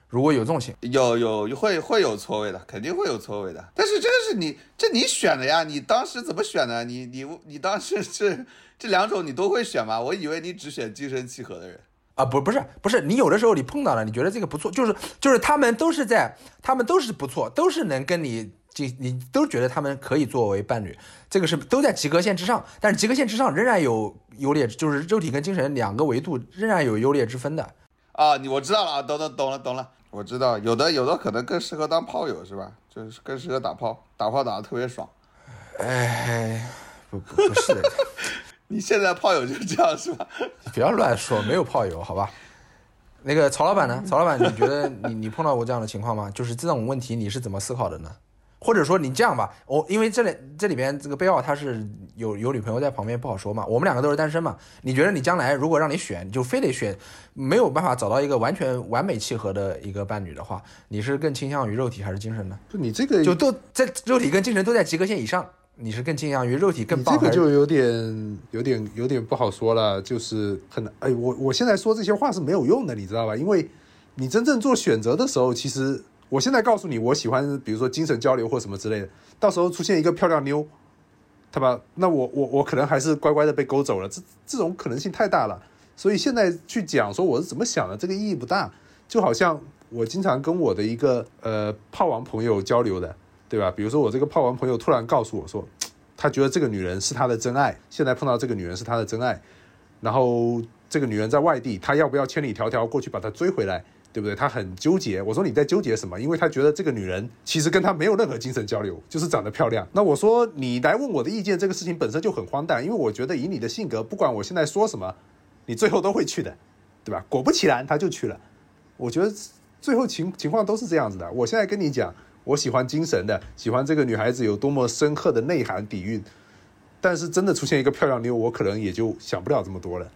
如果有这种情，有有会会有错位的，肯定会有错位的。但是这个是你这你选的呀，你当时怎么选的？你你你当时是这两种你都会选吗？我以为你只选精神契合的人。啊，不不是不是，你有的时候你碰到了，你觉得这个不错，就是就是他们都是在，他们都是不错，都是能跟你进，你都觉得他们可以作为伴侣，这个是都在及格线之上，但是及格线之上仍然有优劣，就是肉体跟精神两个维度仍然有优劣之分的。啊，你我知道了啊，懂懂懂了懂了，我知道有的有的可能更适合当炮友是吧？就是更适合打炮，打炮打得特别爽。哎，不不不是的，你现在炮友就是这样是吧？不要乱说，没有炮友，好吧？那个曹老板呢？曹老板，你觉得你你碰到过这样的情况吗？就是这种问题你是怎么思考的呢？或者说你这样吧，我因为这里这里边这个贝奥他是有有女朋友在旁边不好说嘛，我们两个都是单身嘛。你觉得你将来如果让你选，就非得选没有办法找到一个完全完美契合的一个伴侣的话，你是更倾向于肉体还是精神呢？就，你这个就都在肉体跟精神都在及格线以上，你是更倾向于肉体更棒？这个就有点、有点、有点不好说了，就是很难。哎，我我现在说这些话是没有用的，你知道吧？因为你真正做选择的时候，其实我现在告诉你，我喜欢，比如说精神交流或什么之类的，到时候出现一个漂亮妞，对吧？那我我我可能还是乖乖的被勾走了，这这种可能性太大了。所以现在去讲说我是怎么想的，这个意义不大。就好像我经常跟我的一个呃炮王朋友交流的，对吧？比如说我这个炮王朋友突然告诉我说，他觉得这个女人是他的真爱，现在碰到这个女人是他的真爱，然后这个女人在外地，他要不要千里迢迢过去把她追回来？对不对？他很纠结。我说你在纠结什么？因为他觉得这个女人其实跟他没有任何精神交流，就是长得漂亮。那我说你来问我的意见，这个事情本身就很荒诞，因为我觉得以你的性格，不管我现在说什么，你最后都会去的，对吧？果不其然，他就去了。我觉得最后情情况都是这样子的。我现在跟你讲，我喜欢精神的，喜欢这个女孩子有多么深刻的内涵底蕴，但是真的出现一个漂亮妞，我可能也就想不了这么多了。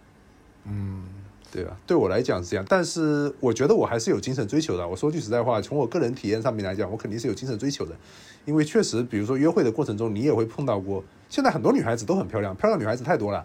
嗯，对吧？对我来讲是这样，但是我觉得我还是有精神追求的。我说句实在话，从我个人体验上面来讲，我肯定是有精神追求的，因为确实，比如说约会的过程中，你也会碰到过。现在很多女孩子都很漂亮，漂亮女孩子太多了，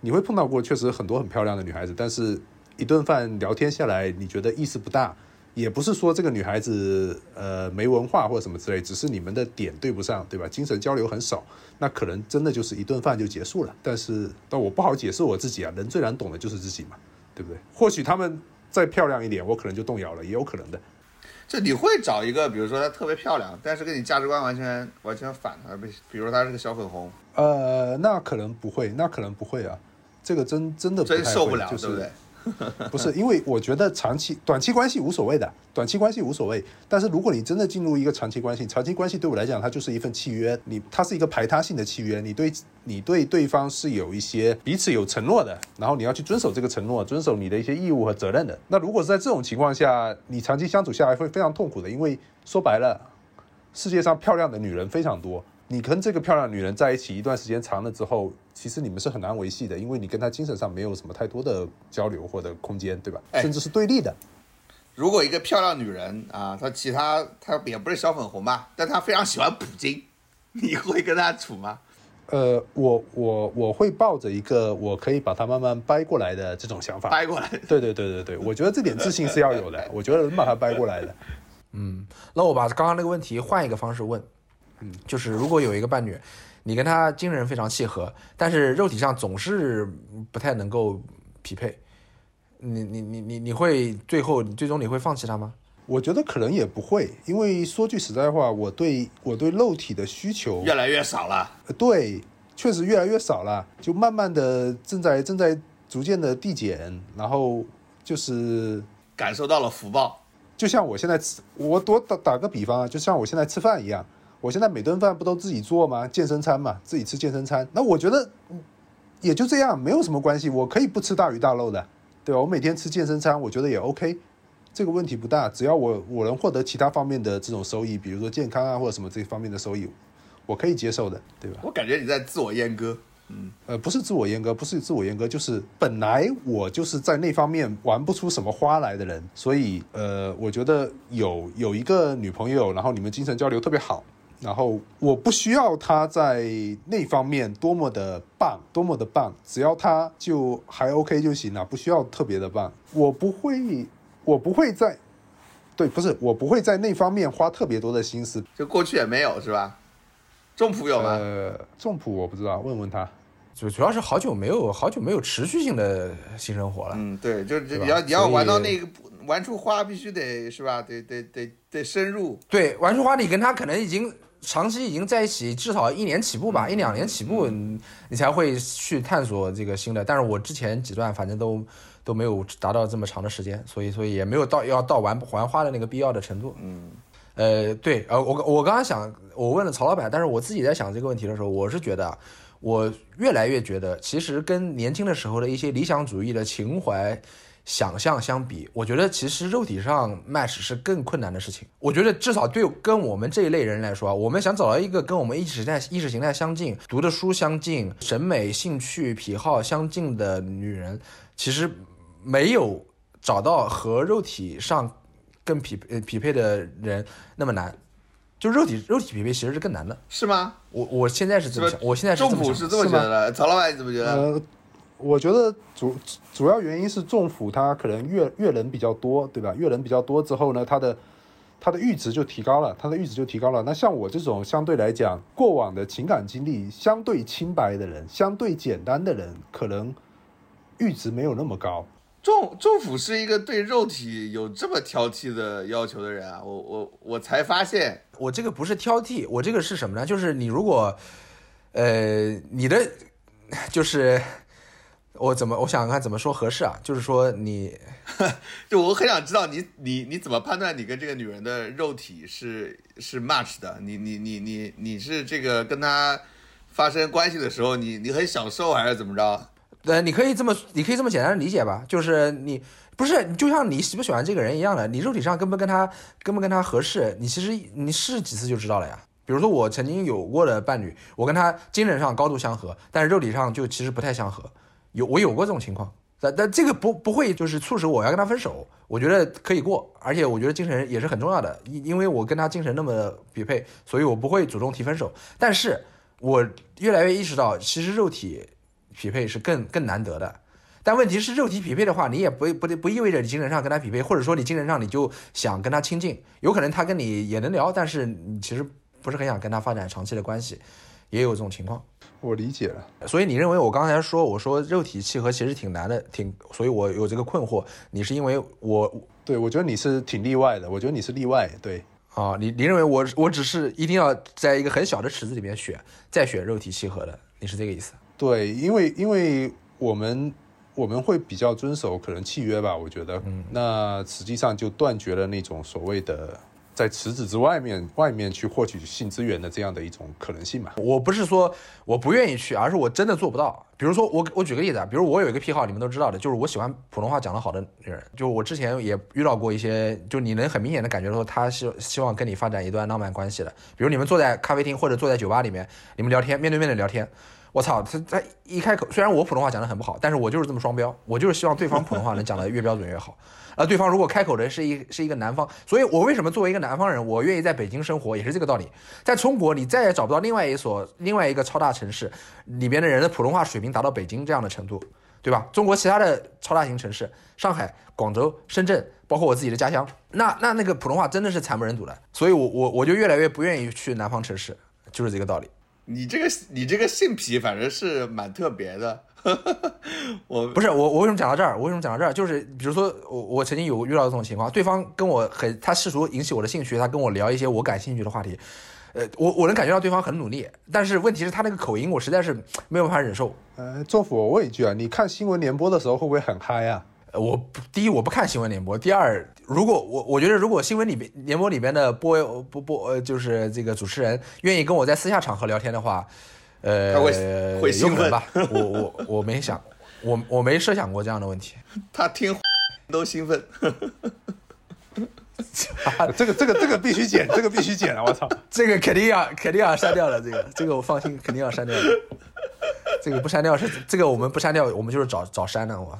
你会碰到过确实很多很漂亮的女孩子，但是一顿饭聊天下来，你觉得意思不大。也不是说这个女孩子呃没文化或者什么之类，只是你们的点对不上，对吧？精神交流很少，那可能真的就是一顿饭就结束了。但是，但我不好解释我自己啊，人最难懂的就是自己嘛，对不对？或许她们再漂亮一点，我可能就动摇了，也有可能的。就你会找一个，比如说她特别漂亮，但是跟你价值观完全完全反的，比比如她是个小粉红，呃，那可能不会，那可能不会啊，这个真真的真受不了，就是对不对？不是，因为我觉得长期、短期关系无所谓的，短期关系无所谓。但是如果你真的进入一个长期关系，长期关系对我来讲，它就是一份契约，你它是一个排他性的契约，你对你对对方是有一些彼此有承诺的，然后你要去遵守这个承诺，遵守你的一些义务和责任的。那如果是在这种情况下，你长期相处下来会非常痛苦的，因为说白了，世界上漂亮的女人非常多。你跟这个漂亮女人在一起一段时间长了之后，其实你们是很难维系的，因为你跟她精神上没有什么太多的交流或者空间，对吧？哎甚至是对立的。如果一个漂亮女人啊，她其他她也不是小粉红吧，但她非常喜欢普京，你会跟她处吗？呃，我我我会抱着一个我可以把它慢慢掰过来的这种想法。掰过来，对对对对对，我觉得这点自信是要有的，我觉得能把它掰过来的。嗯，那我把刚刚那个问题换一个方式问，嗯，就是如果有一个伴侣，你跟他精神非常契合，但是肉体上总是不太能够匹配，你你你你你会最后最终你会放弃他吗？我觉得可能也不会，因为说句实在话，我对我对肉体的需求越来越少了。呃对，确实越来越少了，就慢慢的正在正在逐渐的递减，然后就是感受到了福报，就像我现在吃，我多打打个比方啊，就像我现在吃饭一样，我现在每顿饭不都自己做吗？健身餐嘛，自己吃健身餐。那我觉得嗯也就这样，没有什么关系，我可以不吃大鱼大肉的，对吧？我每天吃健身餐，我觉得也 OK，这个问题不大，只要我我能获得其他方面的这种收益，比如说健康啊或者什么这方面的收益，我可以接受的，对吧？我感觉你在自我阉割。嗯呃，不是自我阉割，不是自我阉割，就是本来我就是在那方面玩不出什么花来的人，所以呃，我觉得有有一个女朋友，然后你们精神交流特别好，然后我不需要他在那方面多么的棒，多么的棒，只要他就还 OK 就行了，不需要特别的棒，我不会，我不会在，对，不是，我不会在那方面花特别多的心思。就过去也没有是吧？中普有吗？呃，仲普我不知道，问问他。主主要是好久没有好久没有持续性的性生活了。嗯，对，就是你要你要玩到那个玩出花，必须得是吧？得得得得深入。对，玩出花，你跟他可能已经长期已经在一起，至少一年起步吧，一两年起步，你你才会去探索这个新的。但是我之前几段反正都都没有达到这么长的时间，所以所以也没有到要到玩玩花的那个必要的程度。嗯，呃，对，呃，我我刚刚想，我问了曹老板，但是我自己在想这个问题的时候，我是觉得啊，我越来越觉得，其实跟年轻的时候的一些理想主义的情怀。想象相比，我觉得其实肉体上 match 是更困难的事情。我觉得至少对跟我们这一类人来说啊，我们想找到一个跟我们意识形态、意识形态相近、读的书相近、审美、兴趣、癖好相近的女人，其实没有找到和肉体上更匹呃匹配的人那么难。就肉体肉体匹配其实是更难的。是吗？我我现在是这么想，我现在是这么想是这么觉得的，曹老板你怎么觉得？呃，我觉得主主要原因是政府它可能阅阅人比较多，对吧？阅人比较多之后呢，它的它的阈值就提高了，它的阈值就提高了。那像我这种相对来讲过往的情感经历相对清白的人，相对简单的人，可能阈值没有那么高。仲仲甫是一个对肉体有这么挑剔的要求的人啊！我我我才发现，我这个不是挑剔，我这个是什么呢？就是你如果，呃，你的就是我怎么我想想看怎么说合适啊？就是说你 就我很想知道你你你怎么判断你跟这个女人的肉体是是 match 的？你你你你你是这个跟她发生关系的时候，你你很享受还是怎么着？呃，你可以这么，你可以这么简单的理解吧，就是你不是，就像你喜不喜欢这个人一样的，你肉体上跟不跟他，跟不跟他合适，你其实你试几次就知道了呀。比如说我曾经有过的伴侣，我跟他精神上高度相合，但是肉体上就其实不太相合，有我有过这种情况，但但这个不不会就是促使我要跟他分手，我觉得可以过，而且我觉得精神也是很重要的，因因为我跟他精神那么匹配，所以我不会主动提分手，但是我越来越意识到，其实肉体。匹配是更更难得的，但问题是肉体匹配的话，你也不不不意味着你精神上跟他匹配，或者说你精神上你就想跟他亲近，有可能他跟你也能聊，但是你其实不是很想跟他发展长期的关系，也有这种情况。我理解了，所以你认为我刚才说我说肉体契合其实挺难的，挺，所以我有这个困惑。你是因为我对我觉得你是挺例外的，我觉得你是例外，对。啊，你你认为我我只是一定要在一个很小的池子里面选，再选肉体契合的，你是这个意思？对，因为因为我们我们会比较遵守可能契约吧，我觉得，嗯，那实际上就断绝了那种所谓的在池子之外面外面去获取性资源的这样的一种可能性嘛。我不是说我不愿意去，而是我真的做不到。比如说我我举个例子啊，比如我有一个癖好，你们都知道的，就是我喜欢普通话讲得好的女人。就我之前也遇到过一些，就你能很明显的感觉到他希希望跟你发展一段浪漫关系的。比如你们坐在咖啡厅或者坐在酒吧里面，你们聊天，面对面的聊天。我操，他他一开口，虽然我普通话讲的很不好，但是我就是这么双标，我就是希望对方普通话能讲得越标准越好。而对方如果开口的是一是一个南方，所以我为什么作为一个南方人，我愿意在北京生活，也是这个道理。在中国，你再也找不到另外一所另外一个超大城市里边的人的普通话水平达到北京这样的程度，对吧？中国其他的超大型城市，上海、广州、深圳，包括我自己的家乡，那那那个普通话真的是惨不忍睹的。所以我我我就越来越不愿意去南方城市。就是这个道理。你这个你这个性癖反正是蛮特别的。我不是我，我为什么讲到这儿？我为什么讲到这儿？就是比如说，我我曾经有遇到这种情况，对方跟我很，他试图引起我的兴趣，他跟我聊一些我感兴趣的话题，呃，我我能感觉到对方很努力，但是问题是，他那个口音我实在是没有办法忍受。呃，政府，我问一句啊，你看新闻联播的时候会不会很嗨啊？呃我不第一我不看新闻联播，第二，如果我我觉得如果新闻里边联播里边的播播播呃就是这个主持人愿意跟我在私下场合聊天的话，呃，他会会有兴奋可能吧？我我我没想，我我没设想过这样的问题。他听都兴奋。这个这个这个必须剪，这个必须剪啊！我操，这个肯定要肯定要删掉了，这个这个我放心，肯定要删掉的。这个不删掉是这个我们不删掉，我们就是找找删的我。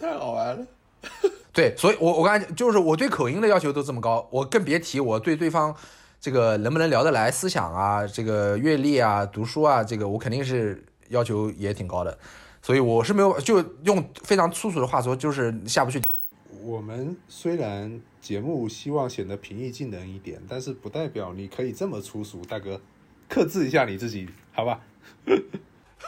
太好玩了。对，所以我我刚才就是我对口音的要求都这么高，我更别提我对对方这个能不能聊得来，思想啊，这个阅历啊，读书啊，这个我肯定是要求也挺高的。所以我是没有就用非常粗俗的话说，就是下不去。我们虽然节目希望显得平易近人一点，但是不代表你可以这么粗俗，大哥，克制一下你自己，好吧？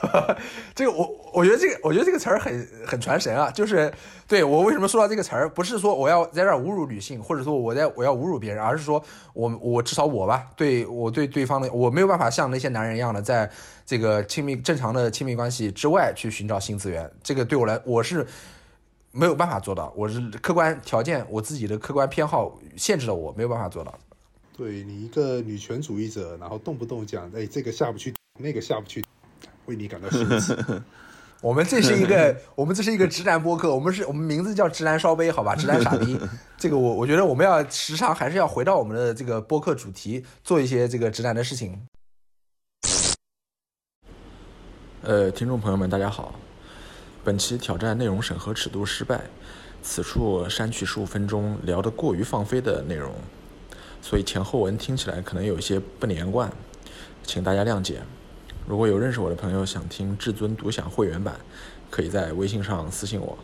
这个我我觉得这个我觉得这个词儿很很传神啊，就是对我为什么说到这个词儿，不是说我要在这儿侮辱女性，或者说我在我要侮辱别人，而是说我我至少我吧，对我对对方的我没有办法像那些男人一样的在这个亲密正常的亲密关系之外去寻找性资源，这个对我来我是没有办法做到，我是客观条件我自己的客观偏好限制了我没有办法做到。对你一个女权主义者，然后动不动讲，哎，这个下不去，那个下不去，为你感到羞耻。我们这是一个，我们这是一个直男播客，我们是我们名字叫直男烧杯，好吧，直男傻逼。这个我我觉得我们要时常还是要回到我们的这个播客主题，做一些这个直男的事情。呃，听众朋友们，大家好，本期挑战内容审核尺度失败，此处删去十五分钟聊得过于放飞的内容，所以前后文听起来可能有一些不连贯，请大家谅解。如果有认识我的朋友想听至尊独享会员版，可以在微信上私信我。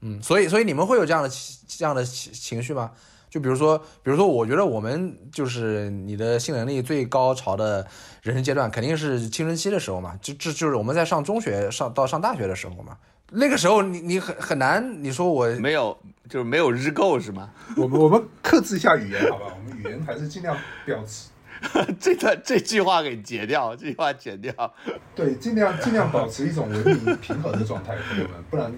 嗯，所以所以你们会有这样的情这样的情情绪吗？就比如说，比如说，我觉得我们就是你的性能力最高潮的人生阶段，肯定是青春期的时候嘛。就这就是我们在上中学上到上大学的时候嘛。那个时候你你很很难，你说我没有，就是没有日够是吗？我们我们克制一下语言，好吧？我们语言还是尽量保持，这段这句话给截掉，这句话剪掉。对，尽量尽量保持一种文明平衡的状态，朋友们，不然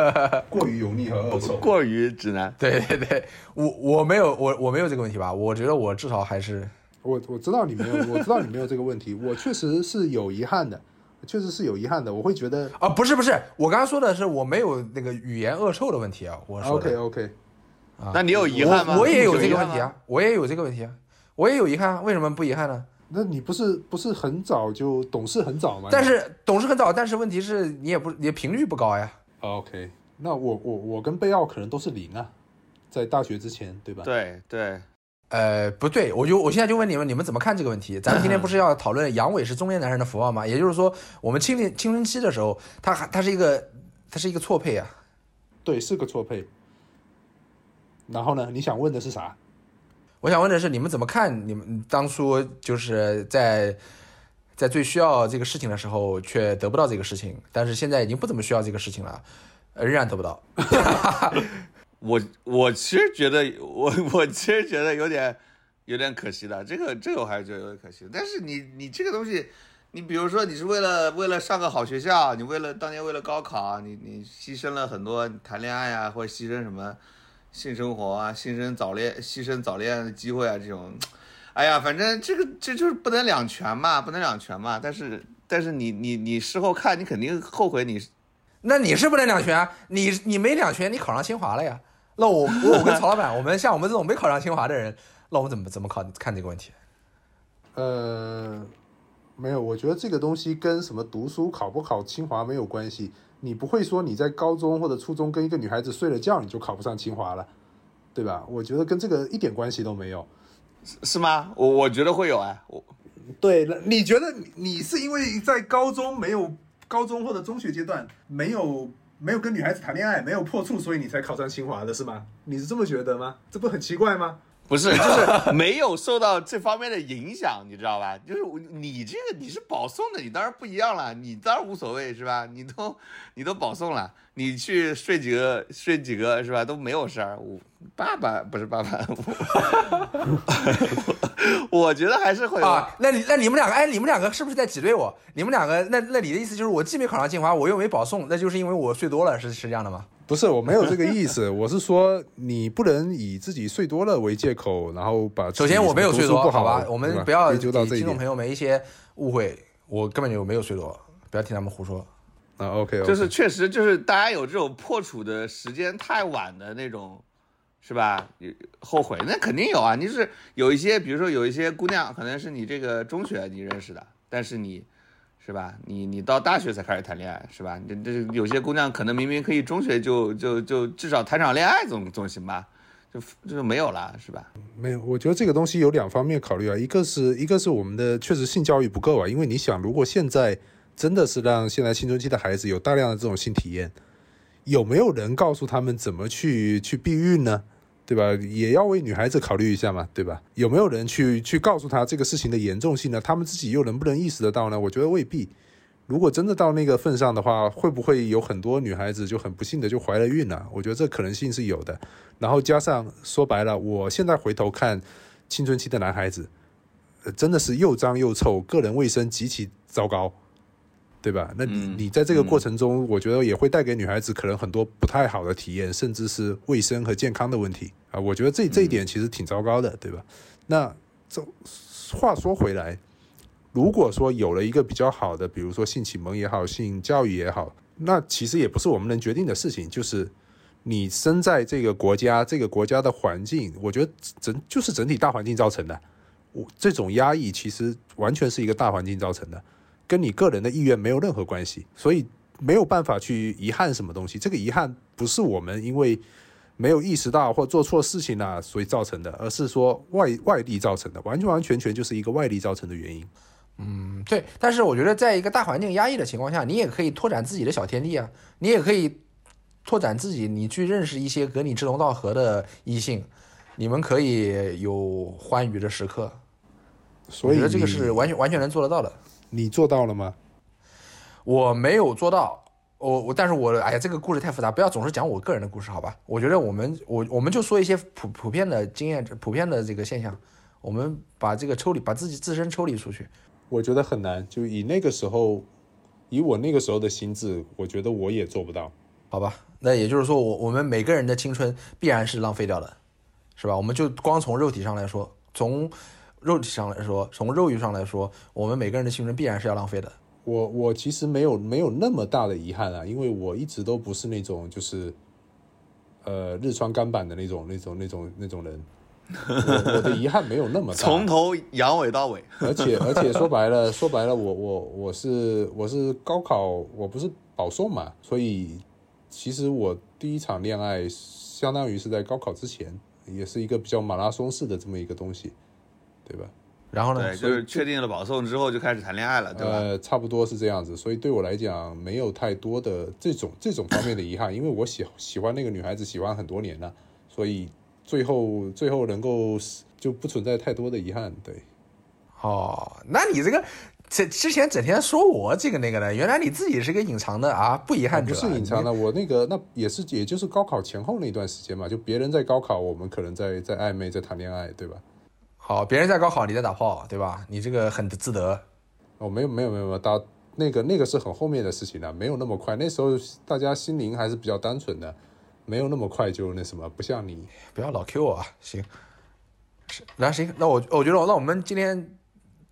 过于油腻和恶臭。过于直男。对对对，我我没有我我没有这个问题吧？我觉得我至少还是我我知道你没有，我知道你没有这个问题，我确实是有遗憾的，确实是有遗憾的。我会觉得啊，不是不是，我刚刚说的是我没有那个语言恶臭的问题啊，我说的 OK OK，啊，那你有遗憾吗？我我也有这。个问题啊，我也有这个问题啊，我也有遗憾啊，为什么不遗憾呢？那你不是不是很早就懂事很早吗？但是懂事很早，但是问题是你也不你频率不高呀。OK，那我我我跟贝奥可能都是零啊，在大学之前，对吧？对对，呃，不对，我就我现在就问你们，你们怎么看这个问题？咱们今天不是要讨论阳痿是中年男人的福报吗？也就是说，我们青年青春期的时候，他还他是一个他是一个错配啊。对，是个错配。然后呢？你想问的是啥？我想问的是，你们怎么看？你们当初就是在在最需要这个事情的时候，却得不到这个事情，但是现在已经不怎么需要这个事情了，仍然得不到。我我其实觉得，我我其实觉得有点有点可惜的，这个这个我还是觉得有点可惜。但是你你这个东西，你比如说你是为了为了上个好学校，你为了当年为了高考，你你牺牲了很多谈恋爱啊，或者牺牲什么性生活啊，牺牲早恋牺牲早恋的机会啊，这种，哎呀，反正这个这就是不能两全嘛，不能两全嘛。但是但是你你你事后看，你肯定后悔你那你是不能两全啊，你你没两全，你考上清华了呀。那我我我跟曹老板，我们像我们这种没考上清华的人，那我们怎么怎么考看这个问题？呃，没有，我觉得这个东西跟什么读书考不考清华没有关系。你不会说你在高中或者初中跟一个女孩子睡了觉，你就考不上清华了，对吧？我觉得跟这个一点关系都没有。是吗？我我觉得会有哎，我对了，你觉得你你是因为在高中没有高中或者中学阶段没有没有跟女孩子谈恋爱，没有破处，所以你才考上清华的是吗？你是这么觉得吗？这不很奇怪吗？不是，就是没有受到这方面的影响，你知道吧？就是你这个你是保送的，你当然不一样了，你当然无所谓是吧？你都你都保送了，你去睡几个睡几个是吧？都没有事儿。我爸爸不是爸爸，我 我觉得还是会有。啊，那你那你们两个，哎，你们两个是不是在挤兑我？你们两个，那那你的意思就是我既没考上清华，我又没保送，那就是因为我睡多了，是是这样的吗？不是，我没有这个意思，我是说你不能以自己睡多了为借口，然后把首先我没有睡多，好吧，我们不要追究到这一点给听众朋友们一些误会，我根本就没有睡多，不要听他们胡说。啊。OK，就是确实就是大家有这种破处的时间太晚的那种，是吧？有后悔那肯定有啊。你是有一些，比如说有一些姑娘，可能是你这个中学你认识的，但是你。是吧？你你到大学才开始谈恋爱，是吧？这这有些姑娘可能明明可以中学就就就至少谈场恋爱总总行吧？就就没有了，是吧？没有，我觉得这个东西有两方面考虑啊，一个是一个是我们的确实性教育不够啊，因为你想，如果现在真的是让现在青春期的孩子有大量的这种性体验，有没有人告诉他们怎么去去避孕呢？对吧？也要为女孩子考虑一下嘛，对吧？有没有人去去告诉她这个事情的严重性呢？他们自己又能不能意识得到呢？我觉得未必。如果真的到那个份上的话，会不会有很多女孩子就很不幸的就怀了孕了？我觉得这可能性是有的。然后加上说白了，我现在回头看青春期的男孩子，真的是又脏又臭，个人卫生极其糟糕，对吧？那你嗯你在这个过程中，我觉得也会带给女孩子可能很多不太好的体验，甚至是卫生和健康的问题啊。我觉得这这一点其实挺糟糕的，对吧？那这话说回来，如果说有了一个比较好的，比如说性启蒙也好，性教育也好，那其实也不是我们能决定的事情，就是你生在这个国家，这个国家的环境，我觉得整就是整体大环境造成的。我这种压抑其实完全是一个大环境造成的，跟你个人的意愿没有任何关系，所以没有办法去遗憾什么东西。这个遗憾不是我们因为没有意识到或做错事情了、所以造成的，而是说外外力造成的，完全完全全就是一个外力造成的原因。嗯，对。但是我觉得，在一个大环境压抑的情况下，你也可以拓展自己的小天地啊，你也可以拓展自己，你去认识一些跟你志同道合的异性，你们可以有欢愉的时刻。所以我觉得这个是完全完全能做得到的。你做到了吗？我没有做到，我我，但是我哎呀，这个故事太复杂，不要总是讲我个人的故事，好吧？我觉得我们我我们就说一些普普遍的经验，普遍的这个现象，我们把这个抽离，把自己自身抽离出去。我觉得很难，就以那个时候，以我那个时候的心智，我觉得我也做不到。好吧，那也就是说我，我们每个人的青春必然是浪费掉的，是吧？我们就光从肉体上来说，从肉体上来说，从肉欲上来说，我们每个人的青春必然是要浪费的。我我其实没有没有那么大的遗憾啊，因为我一直都不是那种就是，呃，日穿钢板的那种那种那种那种人，我我的遗憾没有那么大。从头阳痿到尾。而且而且说白了说白了，我我我是我是高考，我不是保送嘛，所以其实我第一场恋爱相当于是在高考之前，也是一个比较马拉松式的这么一个东西，对吧？然后呢对，，就是确定了保送之后就开始谈恋爱了，对吧？呃，差不多是这样子，所以对我来讲没有太多的这种这种方面的遗憾，因为我喜喜欢那个女孩子喜欢很多年了，所以最后最后能够就不存在太多的遗憾。对，哦，那你这个这之前整天说我这个那个的，原来你自己是个隐藏的啊，不遗憾者不啊，是隐藏的，我那个那也是也就是高考前后那段时间嘛，就别人在高考，我们可能在在暧昧，在谈恋爱，对吧？好，别人在高考，你在打炮，对吧？你这个很自得。哦，没有没有没有没有，到那个那个是很后面的事情了，没有那么快。那时候大家心灵还是比较单纯的，没有那么快就那什么，不像你。不要老 Q 我啊，行，是那行，那我我觉得那我们今天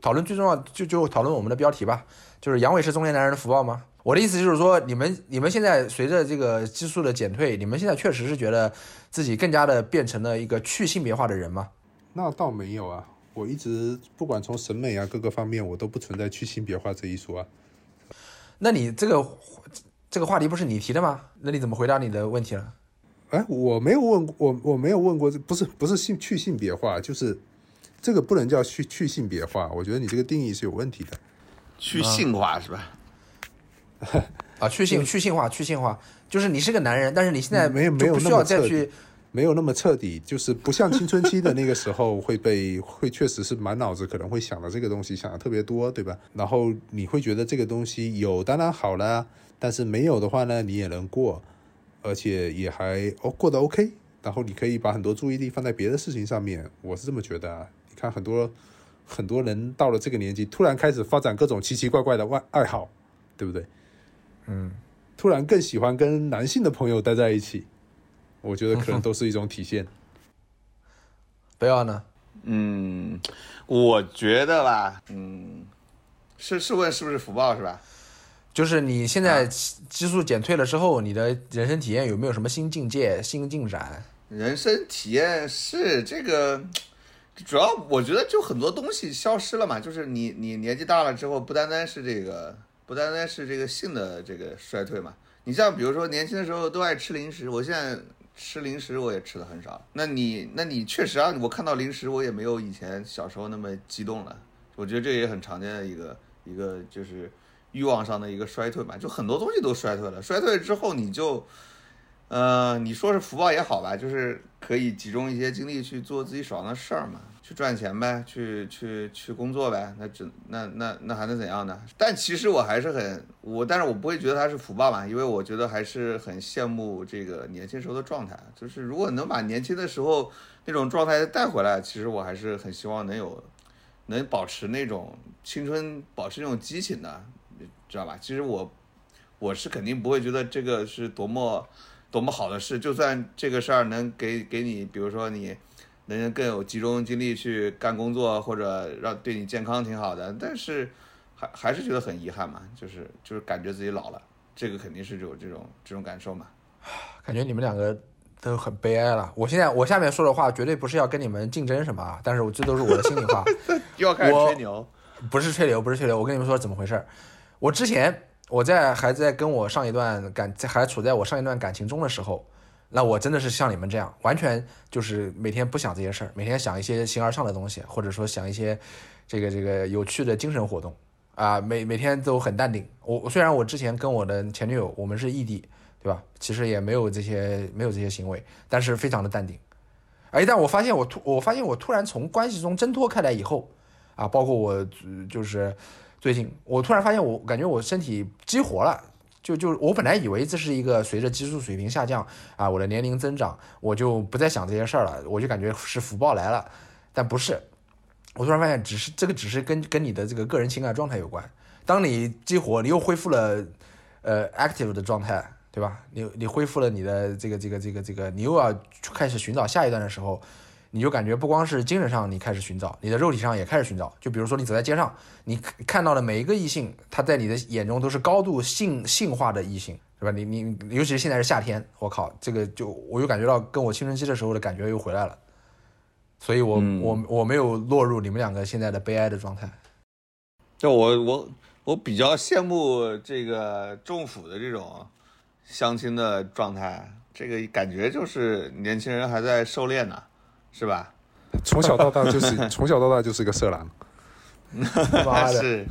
讨论最重要就就讨论我们的标题吧，就是阳痿是中年男人的福报吗？我的意思就是说，你们你们现在随着这个激素的减退，你们现在确实是觉得自己更加的变成了一个去性别化的人吗？那倒没有啊，我一直不管从审美啊各个方面，我都不存在去性别化这一说啊。那你这个这个话题不是你提的吗？那你怎么回答你的问题了？哎，我没有问我我没有问过，不是不是性去性别化，就是这个不能叫去去性别化，我觉得你这个定义是有问题的。去性化是吧？啊，去性去性化去性化，就是你是个男人，但是你现在没有没有不需要再去没有那么彻底，就是不像青春期的那个时候会被 会确实是满脑子可能会想到这个东西想的特别多，对吧？然后你会觉得这个东西有当然好了，但是没有的话呢，你也能过，而且也还哦过得 OK。然后你可以把很多注意力放在别的事情上面，我是这么觉得啊。你看很多很多人到了这个年纪，突然开始发展各种奇奇怪怪的外爱好，对不对？嗯，突然更喜欢跟男性的朋友待在一起，我觉得可能都是一种体现。不要呢？嗯，我觉得吧，嗯，是是问是不是福报是吧？就是你现在激素减退了之后，你的人生体验有没有什么新境界、新进展？人生体验是这个，主要我觉得就很多东西消失了嘛，就是你你年纪大了之后，不单单是这个，不单单是这个性的这个衰退嘛。你像比如说年轻的时候都爱吃零食，我现在吃零食我也吃的很少。那你那你确实啊，我看到零食我也没有以前小时候那么激动了。我觉得这也很常见的一个一个就是欲望上的一个衰退吧，就很多东西都衰退了。衰退之后你就。呃，你说是福报也好吧，就是可以集中一些精力去做自己手上的事儿嘛，去赚钱呗，去去去工作呗，那只那那那还能怎样呢？但其实我还是很我，但是我不会觉得他是福报嘛，因为我觉得还是很羡慕这个年轻时候的状态，就是如果能把年轻的时候那种状态带回来，其实我还是很希望能有能保持那种青春，保持那种激情的，知道吧？其实我我是肯定不会觉得这个是多么。多么好的事，就算这个事儿能给给你，比如说你能更有集中精力去干工作，或者让对你健康挺好的，但是还还是觉得很遗憾嘛，就是就是感觉自己老了，这个肯定是有这种这种感受嘛。感觉你们两个都很悲哀了。我现在我下面说的话绝对不是要跟你们竞争什么啊，但是我这都是我的心里话。又要开始吹牛？不是吹牛，不是吹牛，我跟你们说怎么回事儿我之前。我在还在跟我上一段感在还处在我上一段感情中的时候，那我真的是像你们这样，完全就是每天不想这些事儿，每天想一些形而上的东西，或者说想一些这个这个有趣的精神活动啊，每每天都很淡定。我虽然我之前跟我的前女友我们是异地，对吧？其实也没有这些没有这些行为，但是非常的淡定。哎，但我发现我突我发现我突然从关系中挣脱开来以后，啊，包括我就是。最近我突然发现，我感觉我身体激活了，就就我本来以为这是一个随着激素水平下降啊，我的年龄增长，我就不再想这些事儿了，我就感觉是福报来了，但不是，我突然发现，只是这个只是跟跟你的这个个人情感状态有关。当你激活，你又恢复了呃 active 的状态，对吧？你你恢复了你的这个这个这个这个，你又要开始寻找下一段的时候。你就感觉不光是精神上你开始寻找，你的肉体上也开始寻找。就比如说你走在街上，你看到的每一个异性，他在你的眼中都是高度性性化的异性，是吧？你你尤其是现在是夏天，我靠，这个就我又感觉到跟我青春期的时候的感觉又回来了。所以我我我没有落入你们两个现在的悲哀的状态。就我我我比较羡慕这个政府的这种相亲的状态，这个感觉就是年轻人还在狩猎呢。是吧？从小到大就是 从小到大就是个色狼。妈的，是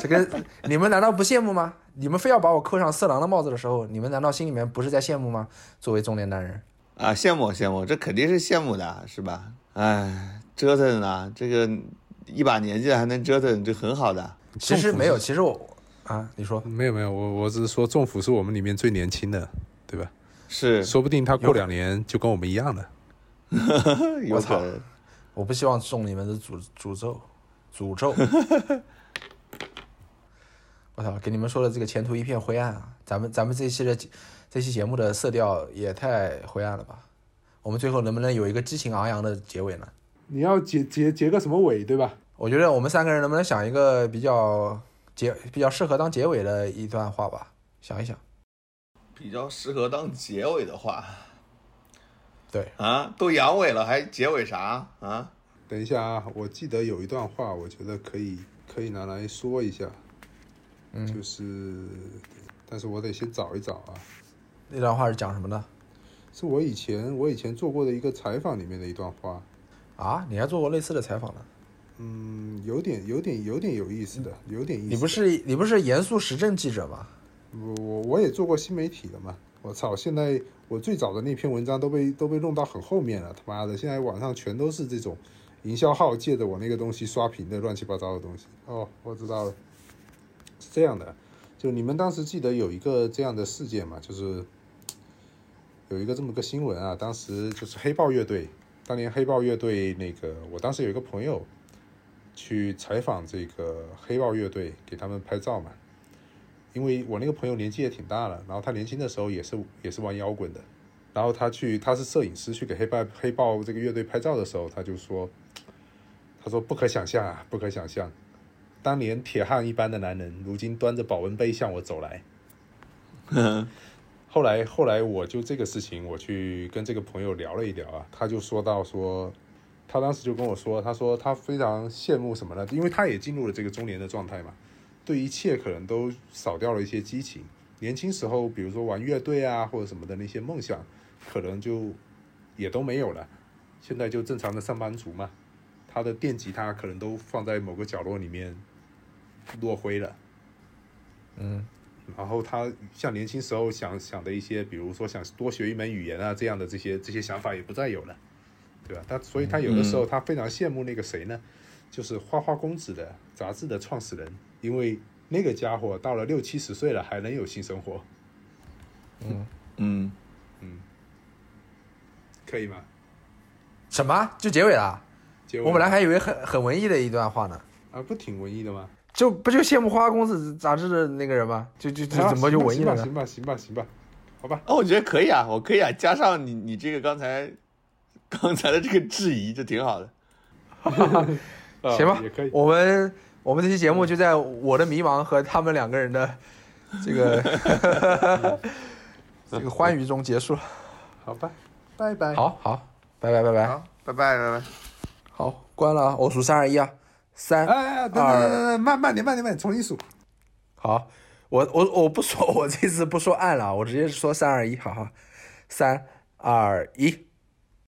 这个你们难道不羡慕吗？你们非要把我扣上色狼的帽子的时候，你们难道心里面不是在羡慕吗？作为中年男人啊，羡慕羡慕，这肯定是羡慕的，是吧？哎，折腾啊，这个一把年纪了还能折腾，就很好的。其实没有，其实我啊，你说没有没有，我我只是说仲甫是我们里面最年轻的，对吧？是，说不定他过两年就跟我们一样了。我操！我不希望中你们的诅诅咒，诅咒！我操，给你们说的这个前途一片灰暗啊！咱们咱们这期的这期节目的色调也太灰暗了吧？我们最后能不能有一个激情昂扬的结尾呢？你要结结结个什么尾，对吧？我觉得我们三个人能不能想一个比较结比较适合当结尾的一段话吧？想一想，比较适合当结尾的话。对啊，都阳痿了还结尾啥啊？等一下啊，我记得有一段话，我觉得可以可以拿来说一下，嗯，就是，但是我得先找一找啊。那段话是讲什么的？是我以前我以前做过的一个采访里面的一段话。啊，你还做过类似的采访呢？嗯，有点有点有点有意思的，有点意思。你不是你不是严肃时政记者吗？我我我也做过新媒体的嘛。我操！现在我最早的那篇文章都被都被弄到很后面了，他妈的！现在网上全都是这种营销号借着我那个东西刷屏的乱七八糟的东西。哦，我知道了，是这样的，就你们当时记得有一个这样的事件嘛？就是有一个这么个新闻啊，当时就是黑豹乐队，当年黑豹乐队那个，我当时有一个朋友去采访这个黑豹乐队，给他们拍照嘛。因为我那个朋友年纪也挺大了，然后他年轻的时候也是也是玩摇滚的，然后他去他是摄影师，去给黑豹黑豹这个乐队拍照的时候，他就说，他说不可想象啊，不可想象，当年铁汉一般的男人，如今端着保温杯向我走来。后来后来我就这个事情，我去跟这个朋友聊了一聊啊，他就说到说，他当时就跟我说，他说他非常羡慕什么呢？因为他也进入了这个中年的状态嘛。对一切可能都少掉了一些激情。年轻时候，比如说玩乐队啊或者什么的那些梦想，可能就也都没有了。现在就正常的上班族嘛，他的电吉他可能都放在某个角落里面落灰了。嗯，然后他像年轻时候想想的一些，比如说想多学一门语言啊这样的这些这些想法也不再有了，对吧？他所以他有的时候他非常羡慕那个谁呢？就是花花公子的杂志的创始人。因为那个家伙到了六七十岁了，还能有性生活。嗯嗯嗯，可以吗？什么？就结尾了？结尾我本来还以为很很文艺的一段话呢。啊，不挺文艺的吗？就不就羡慕花花公子杂志的那个人吗？就就就怎么就文艺了呢？行吧，行吧，行吧，好吧。啊，我觉得可以啊，我可以啊，加上你你这个刚才刚才的这个质疑，就挺好的。行吧也可以。我们我们这期节目就在我的迷茫和他们两个人的这个 这个欢愉中结束了。好吧，拜拜。，好好，拜拜拜拜。好，拜拜拜拜。好，关了啊，我数三二一啊，三哎哎，等等等等，慢慢点，慢点，慢点，重新数。好，我我我不说，我这次不说按了，我直接说三二一，好好，三二一。